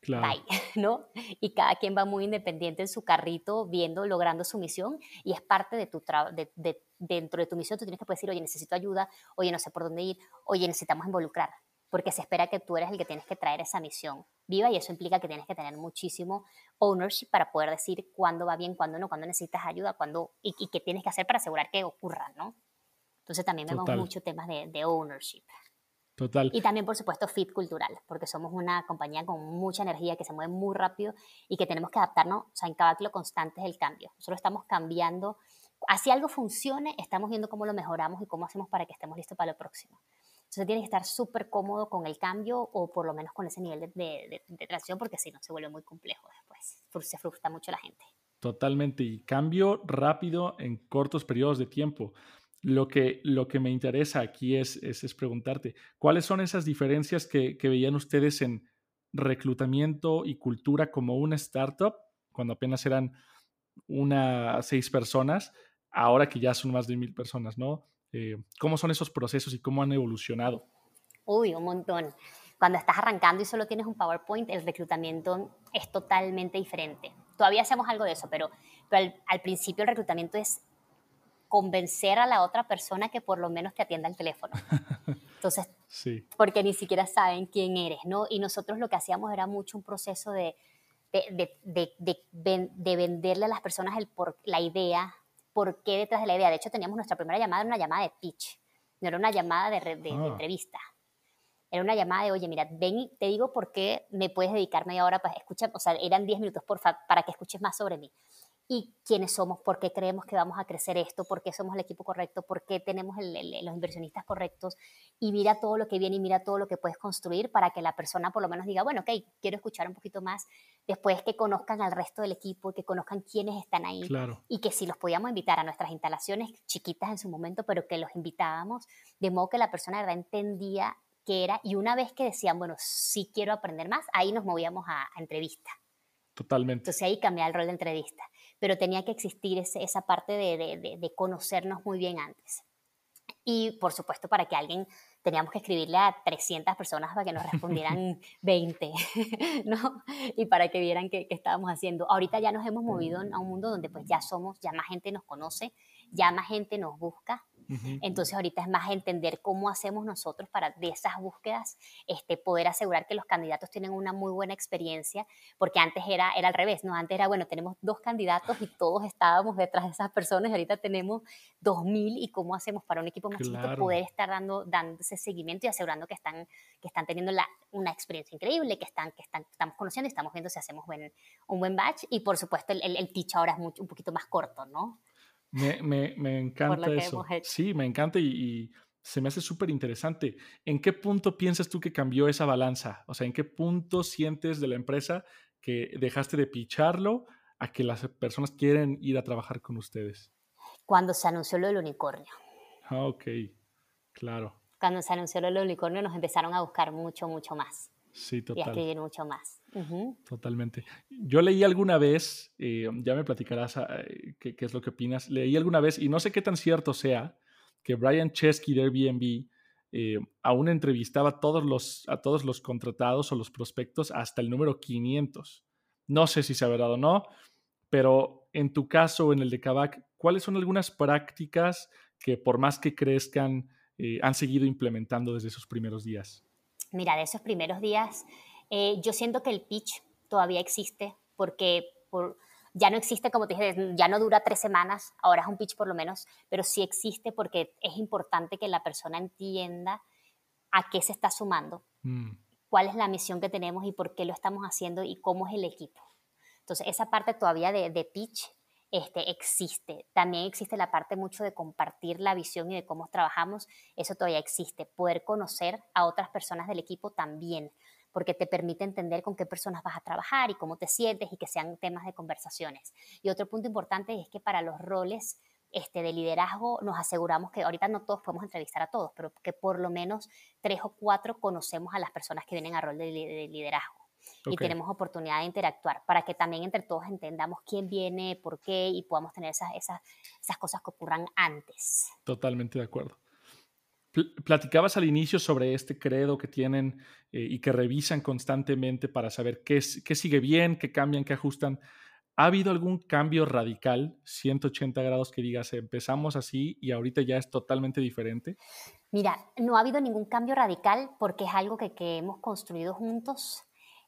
Claro. ¿no? Y cada quien va muy independiente en su carrito, viendo, logrando su misión, y es parte de tu de, de, dentro de tu misión, tú tienes que poder decir, oye, necesito ayuda, oye, no sé por dónde ir, oye, necesitamos involucrar, porque se espera que tú eres el que tienes que traer esa misión viva, y eso implica que tienes que tener muchísimo ownership para poder decir cuándo va bien, cuándo no, cuándo necesitas ayuda, cuándo, y, qué tienes que hacer para asegurar que ocurra, ¿no? Entonces también vemos mucho temas de, de ownership. Total. Y también, por supuesto, fit cultural, porque somos una compañía con mucha energía, que se mueve muy rápido y que tenemos que adaptarnos, o sea, en lo constante es el cambio. Nosotros estamos cambiando, así algo funcione, estamos viendo cómo lo mejoramos y cómo hacemos para que estemos listos para lo próximo. Entonces tienes que estar súper cómodo con el cambio o por lo menos con ese nivel de, de, de, transición, porque si no se vuelve muy complejo después, se frustra mucho la gente. Totalmente, y cambio rápido en cortos periodos de tiempo. Lo que, lo que me interesa aquí es, es, preguntarte, ¿cuáles son esas diferencias que, que, veían ustedes en reclutamiento y cultura como una startup, cuando apenas eran una seis personas, ahora que ya son más de mil personas, ¿no? Eh, ¿Cómo son esos procesos y cómo han evolucionado? Uy, un montón. Cuando estás arrancando y solo tienes un PowerPoint, el reclutamiento es totalmente diferente. Todavía hacemos algo de eso, pero, pero al, al principio el reclutamiento es convencer a la otra persona que por lo menos te atienda el teléfono. Entonces, sí. porque ni siquiera saben quién eres, ¿no? Y nosotros lo que hacíamos era mucho un proceso de, de, de, de venderle a las personas el por, la idea, por qué detrás de la idea. De hecho, teníamos nuestra primera llamada, era una llamada de pitch, no era una llamada de, ah. entrevista. Era una llamada de, oye, mira, ven y te digo por qué me puedes dedicar media hora para escuchar, o sea, eran 10 minutos por para que escuches más sobre mí y quiénes somos, por qué creemos que vamos a crecer esto, por qué somos el equipo correcto, por qué tenemos los inversionistas correctos y mira todo lo que viene y mira todo lo que puedes construir para que la persona por lo menos diga, bueno, ok, quiero escuchar un poquito más, después que conozcan al resto del equipo, que conozcan quiénes están ahí y que si los podíamos invitar a nuestras instalaciones chiquitas en su momento, pero que los invitábamos, de modo que la persona de verdad entendía qué era y una vez que decían, bueno, sí quiero aprender más, ahí nos movíamos a, a entrevista. Totalmente. Entonces ahí cambiaba el rol de entrevista pero tenía que existir esa parte de, conocernos muy bien antes. Y por supuesto, para que alguien teníamos que escribirle a 300 personas para que nos respondieran 20, ¿no? Y para que vieran qué, estábamos haciendo. Ahorita ya nos hemos movido a un mundo donde pues ya somos, ya más gente nos conoce, ya más gente nos busca, entonces ahorita es más entender cómo hacemos nosotros para de esas búsquedas este, poder asegurar que los candidatos tienen una muy buena experiencia, porque antes era, era al revés, ¿no? Antes era, bueno, tenemos dos candidatos y todos estábamos detrás de esas personas, y ahorita tenemos dos mil y cómo hacemos para un equipo más chiquito poder estar dando, dando ese seguimiento y asegurando que están, que están teniendo la, una experiencia increíble, que, están, que están, estamos conociendo y estamos viendo si hacemos buen, un buen batch y por supuesto el, el, el pitch ahora es mucho, un poquito más corto, ¿no? Me, me, me encanta eso. Sí, me encanta y, se me hace súper interesante. ¿En qué punto piensas tú que cambió esa balanza? O sea, ¿en qué punto sientes de la empresa que dejaste de picharlo a que las personas quieren ir a trabajar con ustedes? Cuando se anunció lo del unicornio. Ah, ok, claro. Cuando se anunció lo del unicornio nos empezaron a buscar mucho, mucho más. Sí, total. Y escribir mucho más. Totalmente. Yo leí alguna vez, eh, ya me platicarás ah, qué, es lo que opinas, leí alguna vez, y no sé qué tan cierto sea, que Brian Chesky de Airbnb eh, aún entrevistaba a todos, los, a todos los contratados o los prospectos hasta el número 500. No sé si se ha verdad o no, pero en tu caso o en el de Kavak, ¿cuáles son algunas prácticas que por más que crezcan, eh, han seguido implementando desde esos primeros días? Mira, de esos primeros días, eh, yo siento que el pitch todavía existe porque ya no existe, como te dije, ya no dura tres semanas, ahora es un pitch por lo menos, pero sí existe porque es importante que la persona entienda a qué se está sumando, mm. cuál es la misión que tenemos y por qué lo estamos haciendo y cómo es el equipo. Entonces, esa parte todavía de, de pitch este, existe. También existe la parte mucho de compartir la visión y de cómo trabajamos. Eso todavía existe. Poder conocer a otras personas del equipo también, porque te permite entender con qué personas vas a trabajar y cómo te sientes y que sean temas de conversaciones. Y otro punto importante es que para los roles este, de liderazgo nos aseguramos que ahorita no todos podemos entrevistar a todos, pero que por lo menos tres o cuatro conocemos a las personas que vienen a rol de liderazgo y tenemos oportunidad de interactuar para que también entre todos entendamos quién viene, por qué y podamos tener esas, esas, esas cosas que ocurran antes. Totalmente de acuerdo. Platicabas al inicio sobre este credo que tienen eh, y que revisan constantemente para saber qué, qué sigue bien, qué cambian, qué ajustan. ¿Ha habido algún cambio radical, 180 grados, que digas, empezamos así y ahorita ya es totalmente diferente? Mira, no ha habido ningún cambio radical porque es algo que, hemos construido juntos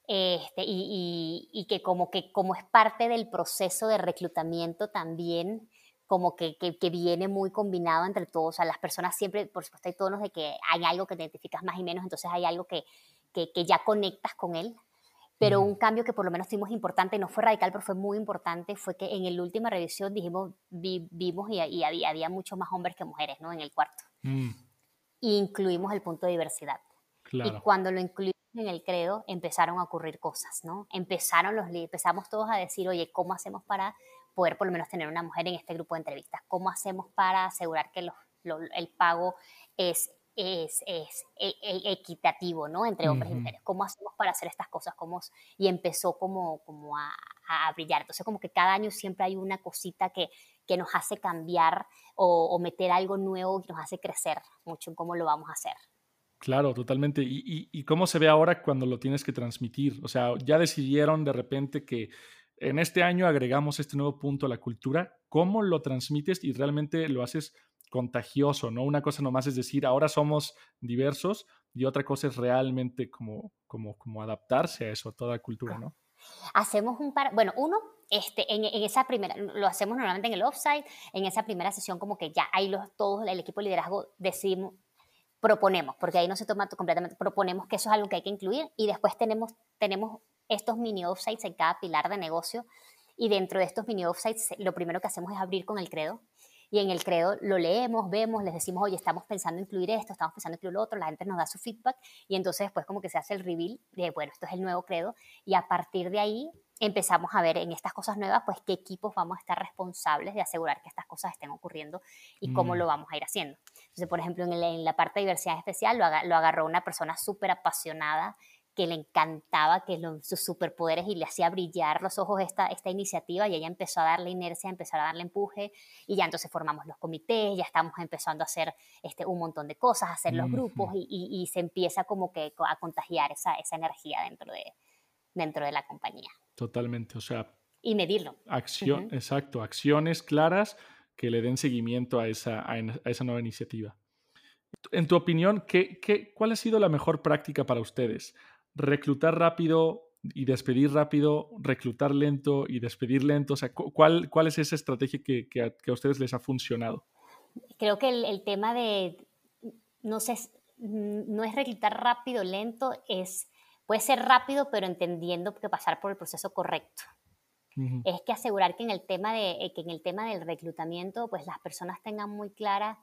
este, y, que como que como es parte del proceso de reclutamiento también, como que, que, viene muy combinado entre todos, o sea, las personas siempre, por supuesto, hay tonos de que hay algo que te identificas más y menos, entonces hay algo que, que, ya conectas con él, pero un cambio que por lo menos tuvimos importante, no fue radical, pero fue muy importante, fue que en la última revisión dijimos, vimos y, había, había muchos más hombres que mujeres, ¿no? En el cuarto. Mm. incluimos el punto de diversidad. Y cuando lo incluimos en el credo empezaron a ocurrir cosas, ¿no? Empezaron los empezamos todos a decir, oye, ¿cómo hacemos para poder por lo menos tener una mujer en este grupo de entrevistas? ¿Cómo hacemos para asegurar que el pago es, es, es e, e, equitativo, ¿no? Entre hombres y mujeres. ¿Cómo hacemos para hacer estas cosas? ¿Cómo? Y empezó como, como a, a, brillar. Entonces, como que cada año siempre hay una cosita que, que nos hace cambiar o, o meter algo nuevo que nos hace crecer mucho en cómo lo vamos a hacer. Claro, totalmente. ¿Y, cómo se ve ahora cuando lo tienes que transmitir? O sea, ya decidieron de repente que en este año agregamos este nuevo punto a la cultura. ¿Cómo lo transmites y realmente lo haces contagioso? ¿no? Una cosa nomás es decir, ahora somos diversos y otra cosa es realmente como, como, como adaptarse a eso, a toda cultura, ¿no? Hacemos un par, bueno, uno, este, en, esa primera, lo hacemos normalmente en el offsite, en esa primera sesión como que ya hay los, todos, el equipo de liderazgo decidimos, proponemos, porque ahí no se toma completamente, proponemos que eso es algo que hay que incluir y después tenemos, tenemos estos mini offsites en cada pilar de negocio Y dentro de estos mini offsites, lo primero que hacemos es abrir con el credo. Y en el credo lo leemos, vemos, les decimos, oye, estamos pensando en incluir esto, estamos pensando en incluir lo otro, la gente nos da su feedback y entonces después como que se hace el reveal de, bueno, esto es el nuevo credo y a partir de ahí empezamos a ver en estas cosas nuevas, pues qué equipos vamos a estar responsables de asegurar que estas cosas estén ocurriendo y cómo mm. lo vamos a ir haciendo. Entonces, por ejemplo, en, la parte de diversidad especial lo, lo agarró una persona súper apasionada que le encantaba que sus superpoderes y le hacía brillar los ojos esta, esta iniciativa y ella empezó a darle inercia, empezó a darle empuje y ya entonces formamos los comités, ya estamos empezando a hacer este, un montón de cosas, a hacer los grupos y, y, se empieza como que a contagiar esa, esa energía dentro de, dentro de la compañía. Totalmente, o sea... Y medirlo. Acción, Exacto, acciones claras que le den seguimiento a esa, a esa nueva iniciativa. En tu opinión, ¿qué, qué, cuál ha sido la mejor práctica para ustedes? Reclutar rápido y despedir rápido, reclutar lento y despedir lento? O sea, ¿cuál, cuál es esa estrategia que, que, a, ustedes les ha funcionado? Creo que el, tema de, no sé, no es reclutar rápido, lento, es, puede ser rápido, pero entendiendo que pasar por el proceso correcto. Es que asegurar que en el tema de que en el tema del reclutamiento, pues las personas tengan muy clara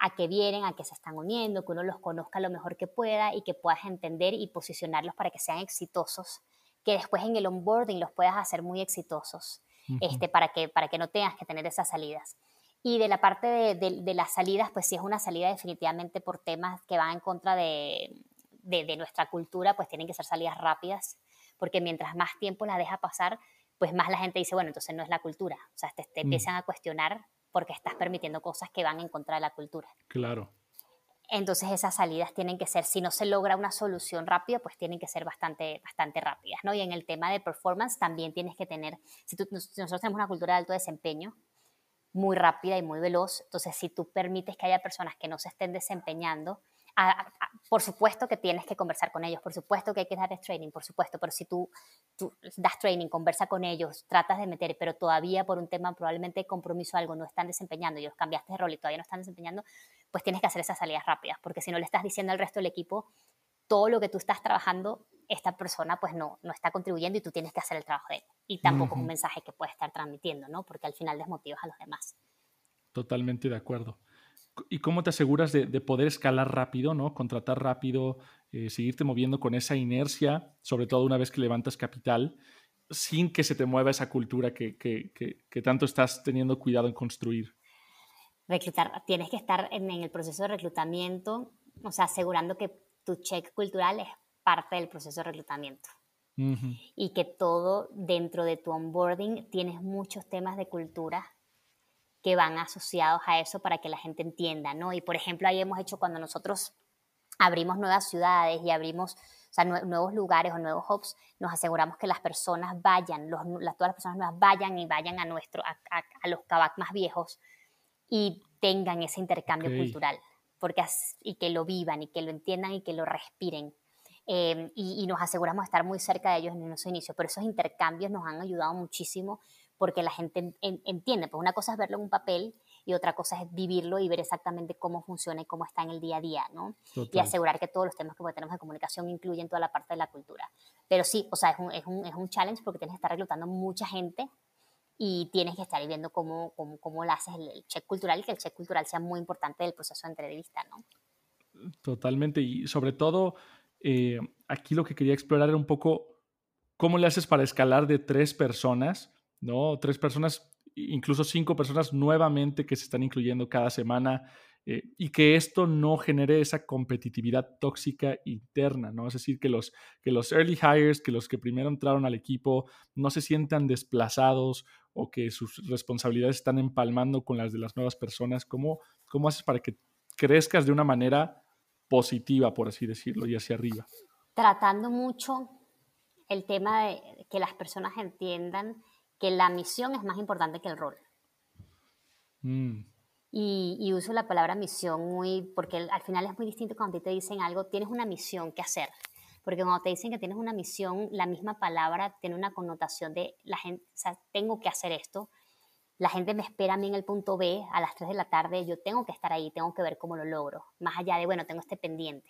a qué vienen, a qué se están uniendo, que uno los conozca lo mejor que pueda y que puedas entender y posicionarlos para que sean exitosos, que después en el onboarding los puedas hacer muy exitosos, este, para, que, para que no tengas que tener esas salidas. Y de la parte de, de, las salidas, pues si es una salida definitivamente por temas que van en contra de, de, nuestra cultura, pues tienen que ser salidas rápidas, porque mientras más tiempo las deja pasar, pues más la gente dice, bueno, entonces no es la cultura. O sea, te, te mm. empiezan a cuestionar porque estás permitiendo cosas que van en contra de la cultura. Claro. Entonces esas salidas tienen que ser, si no se logra una solución rápida, pues tienen que ser bastante, bastante rápidas, ¿no? Y en el tema de performance también tienes que tener, si, tú, nosotros tenemos una cultura de alto desempeño, muy rápida y muy veloz, entonces si tú permites que haya personas que no se estén desempeñando, por supuesto que tienes que conversar con ellos, por supuesto que hay que dar training, por supuesto, pero si tú, tú, das training, conversa con ellos, tratas de meter, pero todavía por un tema probablemente de compromiso algo no están desempeñando y los cambiaste de rol y todavía no están desempeñando, pues tienes que hacer esas salidas rápidas, porque si no le estás diciendo al resto del equipo todo lo que tú estás trabajando, esta persona pues no, no está contribuyendo y tú tienes que hacer el trabajo de él. Y tampoco es un mensaje que puede estar transmitiendo, ¿no? Porque al final desmotivas a los demás. Totalmente de acuerdo. ¿Y cómo te aseguras de, poder escalar rápido, ¿no? contratar rápido, eh, seguirte moviendo con esa inercia, sobre todo una vez que levantas capital, sin que se te mueva esa cultura que, que, tanto estás teniendo cuidado en construir? Reclutar, tienes que estar en, el proceso de reclutamiento, o sea, asegurando que tu check cultural es parte del proceso de reclutamiento. Y que todo dentro de tu onboarding tienes muchos temas de cultura que van asociados a eso para que la gente entienda, ¿no? Y por ejemplo, ahí hemos hecho cuando nosotros abrimos nuevas ciudades y abrimos o sea, nuevos lugares o nuevos hubs, nos aseguramos que las personas vayan, los, las, todas las personas nuevas vayan y vayan a, nuestro, a, los cabac más viejos y tengan ese intercambio cultural porque, y que lo vivan y que lo entiendan y que lo respiren. Em, y, y, nos aseguramos de estar muy cerca de ellos en su inicio, pero esos intercambios nos han ayudado muchísimo porque la gente entiende. Pues una cosa es verlo en un papel y otra cosa es vivirlo y ver exactamente cómo funciona y cómo está en el día a día, ¿no? Y asegurar que todos los temas que tenemos de comunicación incluyen toda la parte de la cultura. Pero sí, o sea, es un, es un, es un challenge porque tienes que estar reclutando mucha gente y tienes que estar viendo cómo, cómo, cómo lo haces el, check cultural y que el check cultural sea muy importante del proceso de entrevista, ¿no? Totalmente. Y sobre todo, eh, aquí lo que quería explorar era un poco cómo le haces para escalar de tres personas ¿no? Tres personas, incluso cinco personas nuevamente que se están incluyendo cada semana eh, y que esto no genere esa competitividad tóxica interna, ¿no? Es decir, que los, que los early hires, que los que primero entraron al equipo no se sientan desplazados o que sus responsabilidades están empalmando con las de las nuevas personas. ¿Cómo, cómo haces para que crezcas de una manera positiva, por así decirlo, y hacia arriba? Tratando mucho el tema de que las personas entiendan que la misión es más importante que el rol. Mm. Y, uso la palabra misión muy, porque al final es muy distinto cuando te dicen algo, tienes una misión que hacer. Porque cuando te dicen que tienes una misión, la misma palabra tiene una connotación de la gente, o sea, tengo que hacer esto. La gente me espera a mí en el punto B a las 3 de la tarde, yo tengo que estar ahí, tengo que ver cómo lo logro. Más allá de, bueno, tengo este pendiente.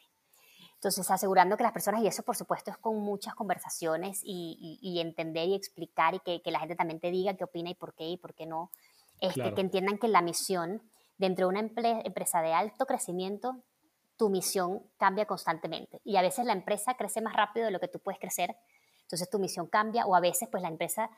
Entonces, asegurando que las personas, y eso por supuesto es con muchas conversaciones y, entender y explicar y que, la gente también te diga qué opina y por qué y por qué no, este, que entiendan que la misión dentro de una empresa de alto crecimiento, tu misión cambia constantemente y a veces la empresa crece más rápido de lo que tú puedes crecer, entonces tu misión cambia o a veces pues la empresa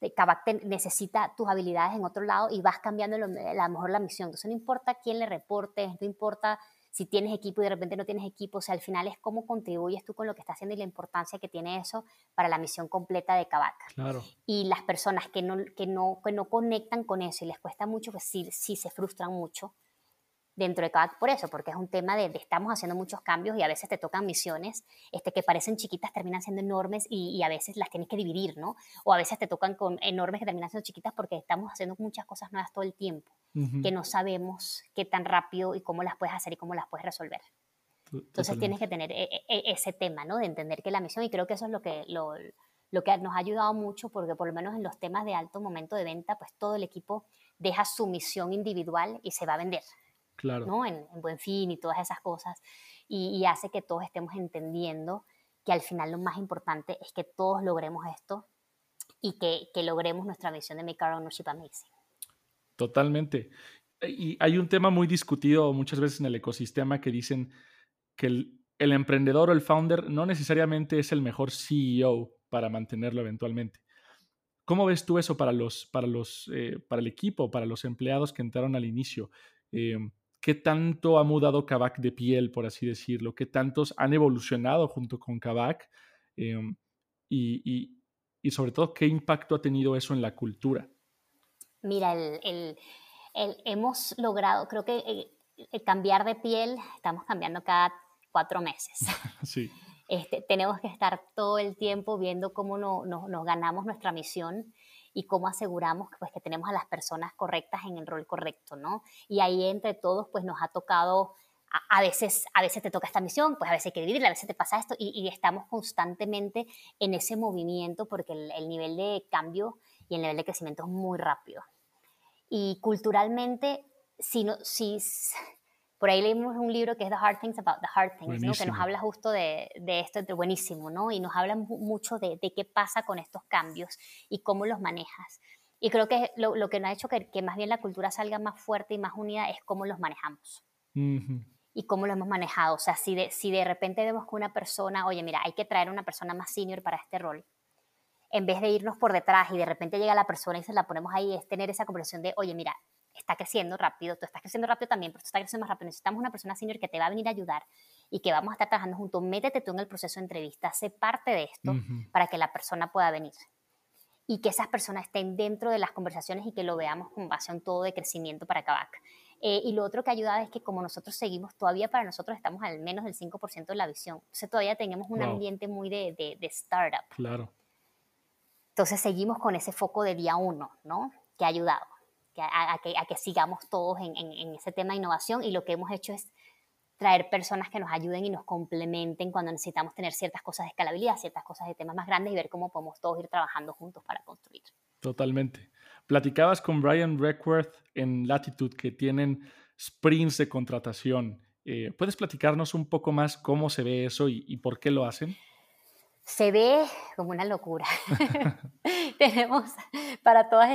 de Kavak necesita tus habilidades en otro lado y vas cambiando a lo mejor la misión. Entonces no importa quién le reportes, no importa si tienes equipo y de repente no tienes equipo, o sea, al final es cómo contribuyes tú con lo que estás haciendo y la importancia que tiene eso para la misión completa de Kavak. Claro. Y las personas que no, que no, que no conectan con eso y les cuesta mucho, pues sí, sí se frustran mucho dentro de cada, por eso, porque es un tema de, estamos haciendo muchos cambios y a veces te tocan misiones este, que parecen chiquitas, terminan siendo enormes y, a veces las tienes que dividir, ¿no? O a veces te tocan con enormes que terminan siendo chiquitas porque estamos haciendo muchas cosas nuevas todo el tiempo, que no sabemos qué tan rápido y cómo las puedes hacer y cómo las puedes resolver. Entonces tienes que tener e, e, e, ese tema, ¿no? De entender que la misión, y creo que eso es lo que, lo, lo que nos ha ayudado mucho, porque por lo menos en los temas de alto momento de venta, pues todo el equipo deja su misión individual y se va a vender ¿no? En, Buen Fin y todas esas cosas. Y, hace que todos estemos entendiendo que al final lo más importante es que todos logremos esto y que, que logremos nuestra misión de Make Our Ownership Amazing. Totalmente. Y hay un tema muy discutido muchas veces en el ecosistema que dicen que el, el emprendedor o el founder no necesariamente es el mejor CEO para mantenerlo eventualmente. ¿Cómo ves tú eso para, los, para, los, eh, para el equipo, para los empleados que entraron al inicio? Eh, qué tanto ha mudado Kavak de piel, por así decirlo, qué tantos han evolucionado junto con Kavak em, y, sobre todo qué impacto ha tenido eso en la cultura. Mira, hemos logrado, creo que el, cambiar de piel, estamos cambiando cada cuatro meses. sí. Este, tenemos que estar todo el tiempo viendo cómo nos ganamos nuestra misión y cómo aseguramos pues, que tenemos a las personas correctas en el rol correcto, ¿no? Y ahí entre todos pues nos ha tocado, a, veces, a veces te toca esta misión, pues a veces hay que dividirla, a veces te pasa esto y, estamos constantemente en ese movimiento porque el, nivel de cambio y el nivel de crecimiento es muy rápido. Y culturalmente, si, no, si por ahí leímos un libro que es The Hard Things About the Hard Things, ¿no? que nos habla justo de, de, esto, de buenísimo, ¿no? Y nos habla mucho de, de, qué pasa con estos cambios y cómo los manejas. Y creo que lo, lo que nos ha hecho que, que, más bien la cultura salga más fuerte y más unida es cómo los manejamos. Y cómo lo hemos manejado. O sea, si de, si de repente vemos que una persona, oye, mira, hay que traer una persona más senior para este rol, en vez de irnos por detrás y de repente llega la persona y se la ponemos ahí, es tener esa conversación de, oye, mira, está creciendo rápido, tú estás creciendo rápido también, pero tú estás creciendo más rápido. Necesitamos una persona senior que te va a venir a ayudar y que vamos a estar trabajando juntos. Métete tú en el proceso de entrevista, sé parte de esto para que la persona pueda venir y que esas personas estén dentro de las conversaciones y que lo veamos con base en todo de crecimiento para Kavak. Eh, y lo otro que ayuda es que como nosotros seguimos, todavía para nosotros estamos al menos del 5% de la visión. Entonces todavía tenemos un ambiente muy de, de, de, startup. Claro. Entonces seguimos con ese foco de día uno, ¿no? Que ha ayudado a, que, a, que, sigamos todos en, en, ese tema de innovación y lo que hemos hecho es traer personas que nos ayuden y nos complementen cuando necesitamos tener ciertas cosas de escalabilidad, ciertas cosas de temas más grandes y ver cómo podemos todos ir trabajando juntos para construir. Totalmente. Platicabas con Brian Reckworth en Latitude que tienen sprints de contratación. Eh, ¿Puedes platicarnos un poco más cómo se ve eso y, y por qué lo hacen? Se ve como una locura. Tenemos para todos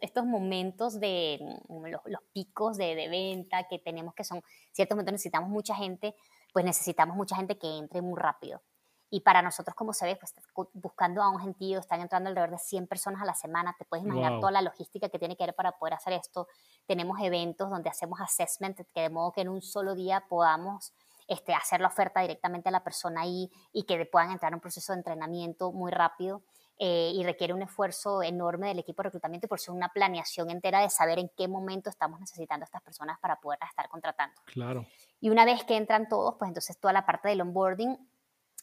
estos momentos de mm, los, picos de, de, venta que tenemos, que son ciertos momentos necesitamos mucha gente, pues necesitamos mucha gente que entre muy rápido. Y para nosotros, como se ve, pues buscando a un gentío, están entrando alrededor de 100 personas a la semana. Te puedes imaginar toda la logística que tiene que haber para poder hacer esto. Tenemos eventos donde hacemos assessment, que de modo que en un solo día podamos este, hacer la oferta directamente a la persona ahí y que puedan entrar en un proceso de entrenamiento muy rápido. Eh, y requiere un esfuerzo enorme del equipo de reclutamiento y por ser una planeación entera de saber en qué momento estamos necesitando a estas personas para poder estar contratando. Claro. Y una vez que entran todos, pues entonces toda la parte del onboarding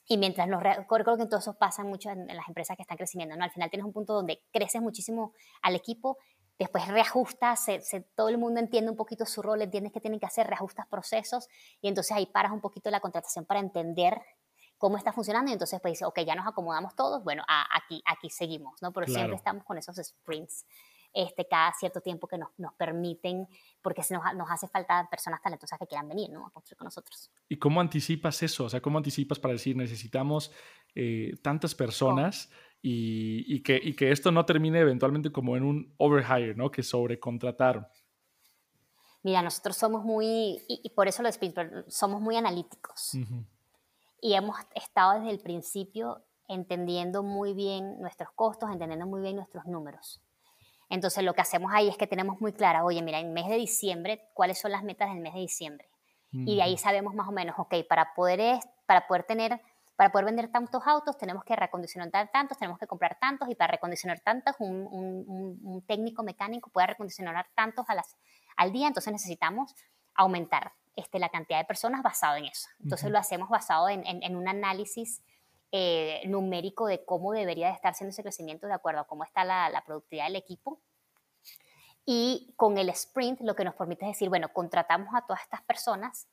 y mientras nos recuerdo que eso pasa mucho en, las empresas que están creciendo, ¿no? Al final tienes un punto donde creces muchísimo al equipo, después reajustas, todo el mundo entiende un poquito su rol, entiendes qué tienen que hacer, reajustas procesos y entonces ahí paras un poquito la contratación para entender cómo está funcionando y entonces pues dice, ok, ya nos acomodamos todos, bueno, aquí, aquí seguimos, ¿no? Pero siempre estamos con esos sprints este, cada cierto tiempo que nos, nos permiten, porque nos, nos, hace falta personas talentosas que quieran venir ¿no? a construir con nosotros. ¿Y cómo anticipas eso? O sea, ¿cómo anticipas para decir necesitamos eh, tantas personas y, y, que, y que esto no termine eventualmente como en un overhire, ¿no? que sobrecontrataron? Mira, nosotros somos muy, y, por eso lo somos muy analíticos. Y hemos estado desde el principio entendiendo muy bien nuestros costos, entendiendo muy bien nuestros números. Entonces lo que hacemos ahí es que tenemos muy clara, oye, mira, en mes de diciembre, ¿cuáles son las metas del mes de diciembre? Y de ahí sabemos más o menos, ok, para poder, para poder tener, para poder vender tantos autos, tenemos que recondicionar tantos, tenemos que comprar tantos, y para recondicionar tantos, un, un, un técnico mecánico puede recondicionar tantos a las, al día, entonces necesitamos aumentar este, la cantidad de personas basado en eso. Entonces lo hacemos basado en, en, un análisis eh, numérico de cómo debería de estar siendo ese crecimiento de acuerdo a cómo está la, la, productividad del equipo. Y con el sprint lo que nos permite es decir, bueno, contratamos a todas estas personas,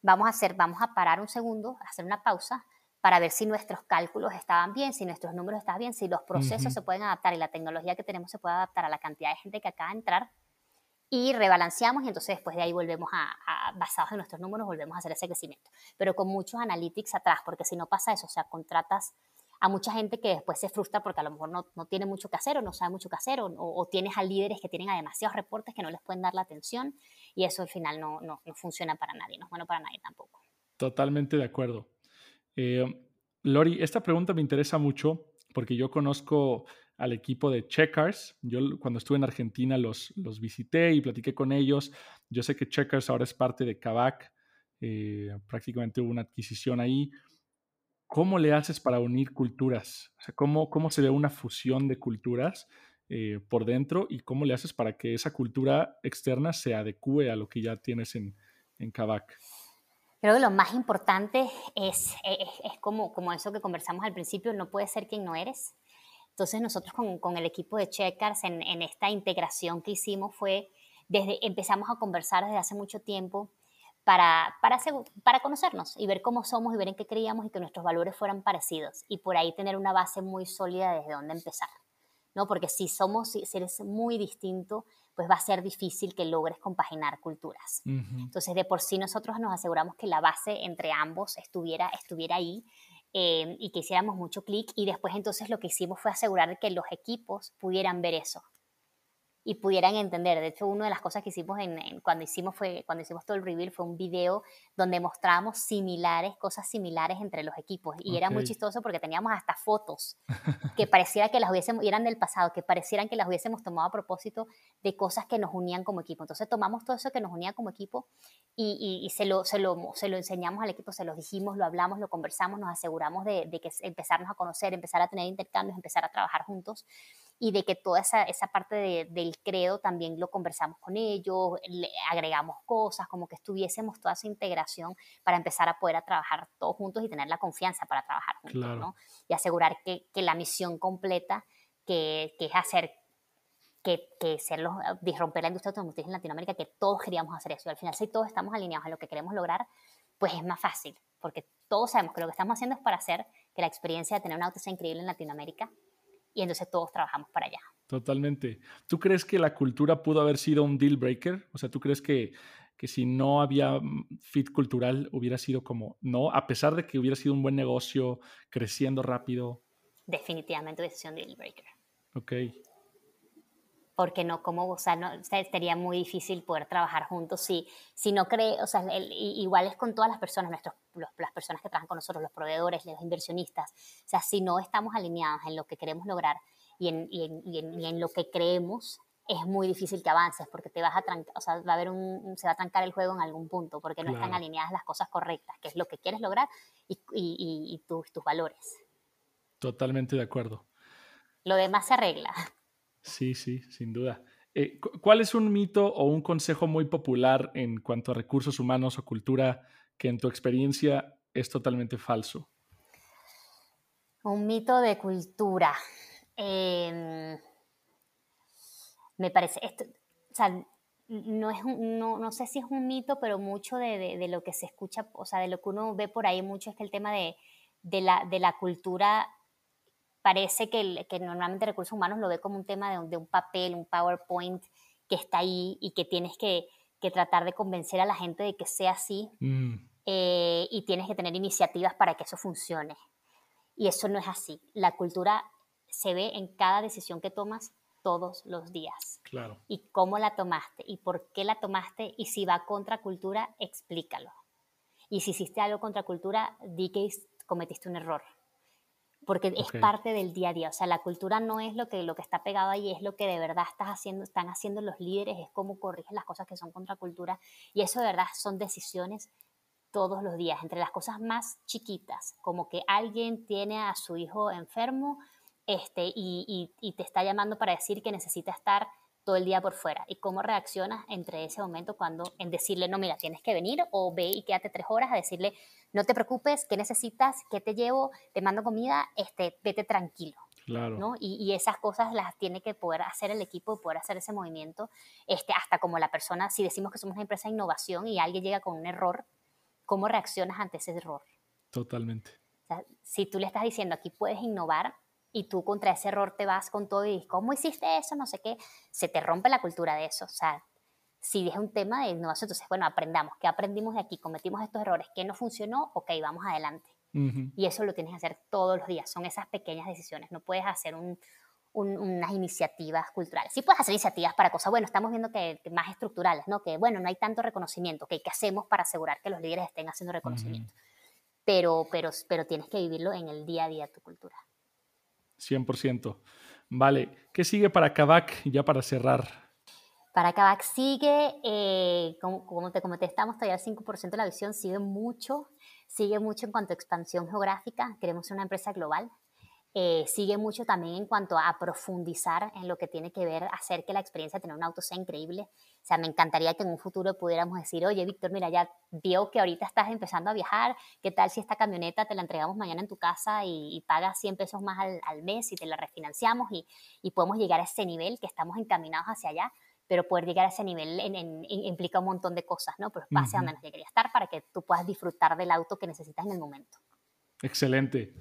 vamos a hacer, vamos a parar un segundo, hacer una pausa para ver si nuestros cálculos estaban bien, si nuestros números estaban bien, si los procesos se pueden adaptar y la tecnología que tenemos se puede adaptar a la cantidad de gente que acaba de entrar y rebalanceamos y entonces después de ahí volvemos a, basados en nuestros números, volvemos a hacer ese crecimiento. Pero con muchos analytics atrás, porque si no pasa eso, o sea, contratas a mucha gente que después se frustra porque a lo mejor no, no tiene mucho que hacer o no sabe mucho que hacer o, o, tienes a líderes que tienen a demasiados reportes que no les pueden dar la atención y eso al final no, no, no funciona para nadie, no es bueno para nadie tampoco. Totalmente de acuerdo. Eh, Lori, esta pregunta me interesa mucho porque yo conozco al equipo de Checkers. Yo cuando estuve en Argentina los, los visité y platiqué con ellos. Yo sé que Checkers ahora es parte de Kavak. Eh, prácticamente hubo una adquisición ahí. ¿Cómo le haces para unir culturas? ¿cómo, cómo se ve una fusión de culturas eh, por dentro y cómo le haces para que esa cultura externa se adecue a lo que ya tienes en, en Kavak? Creo que lo más importante es, es, es, como, como eso que conversamos al principio, no puedes ser quien no eres. Entonces nosotros con, con el equipo de Checkers en, en, esta integración que hicimos fue, desde empezamos a conversar desde hace mucho tiempo para, para, para conocernos y ver cómo somos y ver en qué creíamos y que nuestros valores fueran parecidos y por ahí tener una base muy sólida desde dónde empezar. ¿no? Porque si somos, si eres muy distinto, pues va a ser difícil que logres compaginar culturas. Entonces, de por sí nosotros nos aseguramos que la base entre ambos estuviera, estuviera ahí Em, y que hiciéramos mucho clic y después entonces lo que hicimos fue asegurar que los equipos pudieran ver eso y pudieran entender. De hecho, una de las cosas que hicimos en, cuando, hicimos fue, cuando hicimos todo el reveal fue un video donde mostrábamos similares, cosas similares entre los equipos. Y era muy chistoso porque teníamos hasta fotos que pareciera que las hubiésemos, eran del pasado, que parecieran que las hubiésemos tomado a propósito de cosas que nos unían como equipo. Entonces tomamos todo eso que nos unía como equipo y, y, se, lo, se, lo, se, lo, enseñamos al equipo, se lo dijimos, lo hablamos, lo conversamos, nos aseguramos de, de que empezarnos a conocer, empezar a tener intercambios, empezar a trabajar juntos y de que toda esa, esa parte de, del credo también lo conversamos con ellos, le agregamos cosas, como que estuviésemos toda esa integración para empezar a poder a trabajar todos juntos y tener la confianza para trabajar juntos, ¿no? Y asegurar que, que, la misión completa, que, que es hacer que, que ser los, disromper la industria automotriz en Latinoamérica, que todos queríamos hacer eso. Y al final, si todos estamos alineados en lo que queremos lograr, pues es más fácil, porque todos sabemos que lo que estamos haciendo es para hacer que la experiencia de tener un auto sea increíble en Latinoamérica y entonces todos trabajamos para allá. Totalmente. ¿Tú crees que la cultura pudo haber sido un deal breaker? O sea, ¿tú crees que, que si no había mm, fit cultural hubiera sido como, no, a pesar de que hubiera sido un buen negocio, creciendo rápido? Definitivamente un deal breaker. Ok porque no, como, o sea, no, sería muy difícil poder trabajar juntos si, si no cree, o sea, igual es con todas las personas, nuestros, las personas que trabajan con nosotros, los proveedores, los inversionistas, o sea, si no estamos alineados en lo que queremos lograr y en, y en, y en, lo que creemos, es muy difícil que avances porque te vas a trancar, o sea, va a haber un, se va a trancar el juego en algún punto porque no están alineadas las cosas correctas, que es lo que quieres lograr y, y, y tus, tus valores. Totalmente de acuerdo. Lo demás se arregla. Sí, sí, sin duda. Eh, ¿Cuál es un mito o un consejo muy popular en cuanto a recursos humanos o cultura que en tu experiencia es totalmente falso? Un mito de cultura. Em, me parece, esto, o sea, no, es no, no, sé si es un mito, pero mucho de, de, lo que se escucha, o sea, de lo que uno ve por ahí mucho es que el tema de, de, la, de la cultura parece que, que, normalmente recursos humanos lo ve como un tema de, de, un papel, un PowerPoint que está ahí y que tienes que, que tratar de convencer a la gente de que sea así mm. eh, y tienes que tener iniciativas para que eso funcione. Y eso no es así. La cultura se ve en cada decisión que tomas todos los días. Claro. Y cómo la tomaste y por qué la tomaste y si va contra cultura, explícalo. Y si hiciste algo contra cultura, di que cometiste un error. Porque es parte del día a día. O sea, la cultura no es lo que, lo que está pegado ahí, es lo que de verdad estás haciendo, están haciendo los líderes, es cómo corrigen las cosas que son contra cultura. Y eso de verdad son decisiones todos los días, entre las cosas más chiquitas, como que alguien tiene a su hijo enfermo este, y, te está llamando para decir que necesita estar todo el día por fuera y cómo reaccionas entre ese momento cuando en decirle, no, mira, tienes que venir o ve y quédate tres horas a decirle, no te preocupes, ¿qué necesitas? ¿Qué te llevo? Te mando comida, este, vete tranquilo. Claro. ¿no? Y, esas cosas las tiene que poder hacer el equipo, poder hacer ese movimiento, este, hasta como la persona, si decimos que somos una empresa de innovación y alguien llega con un error, ¿cómo reaccionas ante ese error? Totalmente. si tú le estás diciendo aquí puedes innovar, y tú contra ese error te vas con todo y dices, ¿cómo hiciste eso? No sé qué, se te rompe la cultura de eso. O sea, si es un tema de innovación, entonces, bueno, aprendamos, ¿qué aprendimos de aquí? Cometimos estos errores, ¿qué no funcionó? Ok, vamos adelante. Y eso lo tienes que hacer todos los días, son esas pequeñas decisiones, no puedes hacer un, unas iniciativas culturales. Sí puedes hacer iniciativas para cosas, bueno, estamos viendo que, más estructurales, ¿no? Que, bueno, no hay tanto reconocimiento, ¿qué hacemos para asegurar que los líderes estén haciendo reconocimiento? pero, pero, pero tienes que vivirlo en el día a día de tu cultura. 100%. Vale, ¿qué sigue para Kavak ya para cerrar? Para Kavak sigue, eh, como, te comenté, estamos todavía al 5% de la visión, sigue mucho, sigue mucho en cuanto a expansión geográfica, queremos ser una empresa global, eh, sigue mucho también en cuanto a profundizar en lo que tiene que ver, hacer que la experiencia de tener un auto sea increíble. O sea, me encantaría que en un futuro pudiéramos decir, oye, Víctor, mira, ya vio que ahorita estás empezando a viajar, ¿qué tal si esta camioneta te la entregamos mañana en tu casa y, pagas 100 pesos más al, mes y te la refinanciamos y, y, podemos llegar a ese nivel que estamos encaminados hacia allá? Pero poder llegar a ese nivel implica un montón de cosas, ¿no? Pero es base a donde quería estar para que tú puedas disfrutar del auto que necesitas en el momento. Excelente.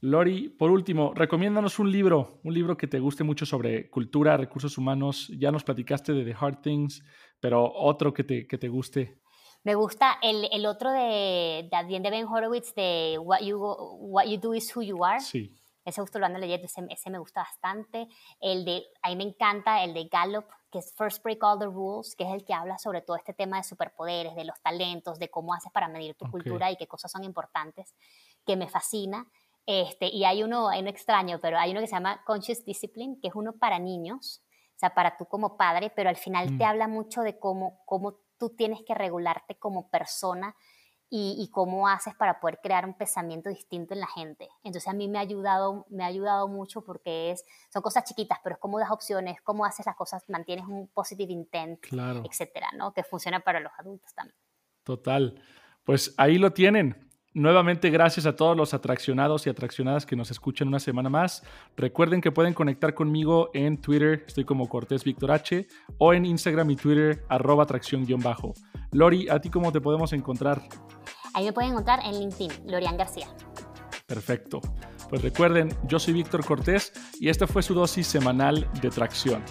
Lori, por último, recomiéndanos un libro, un libro que te guste mucho sobre cultura, recursos humanos. Ya nos platicaste de The Hard Things, pero otro que te, que te guste. Me gusta el, el otro de, de, de Ben Horowitz, de What you, What you Do is Who You Are. Sí. Ese justo lo ando leyendo, ese, ese, me gusta bastante. El de, a mí me encanta el de Gallup, que es First Break All the Rules, que es el que habla sobre todo este tema de superpoderes, de los talentos, de cómo haces para medir tu cultura y qué cosas son importantes, que me fascina. Este, y hay uno, hay uno extraño, pero hay uno que se llama Conscious Discipline, que es uno para niños, o sea, para tú como padre, pero al final te mm. habla mucho de cómo, cómo tú tienes que regularte como persona y, cómo haces para poder crear un pensamiento distinto en la gente. Entonces a mí me ha ayudado, me ha ayudado mucho porque es, son cosas chiquitas, pero es cómo das opciones, cómo haces las cosas, mantienes un positive intent, etcétera, ¿no? Que funciona para los adultos también. Total. Pues ahí lo tienen. Nuevamente, gracias a todos los atraccionados y atraccionadas que nos escuchan una semana más. Recuerden que pueden conectar conmigo en Twitter, estoy como Cortés Víctor H, o en Instagram y Twitter, arroba atracción-bajo. Lori, ¿a ti cómo te podemos encontrar? Ahí me pueden encontrar en LinkedIn, Lorian García. Perfecto. Pues recuerden, yo soy Víctor Cortés y esta fue su dosis semanal de tracción.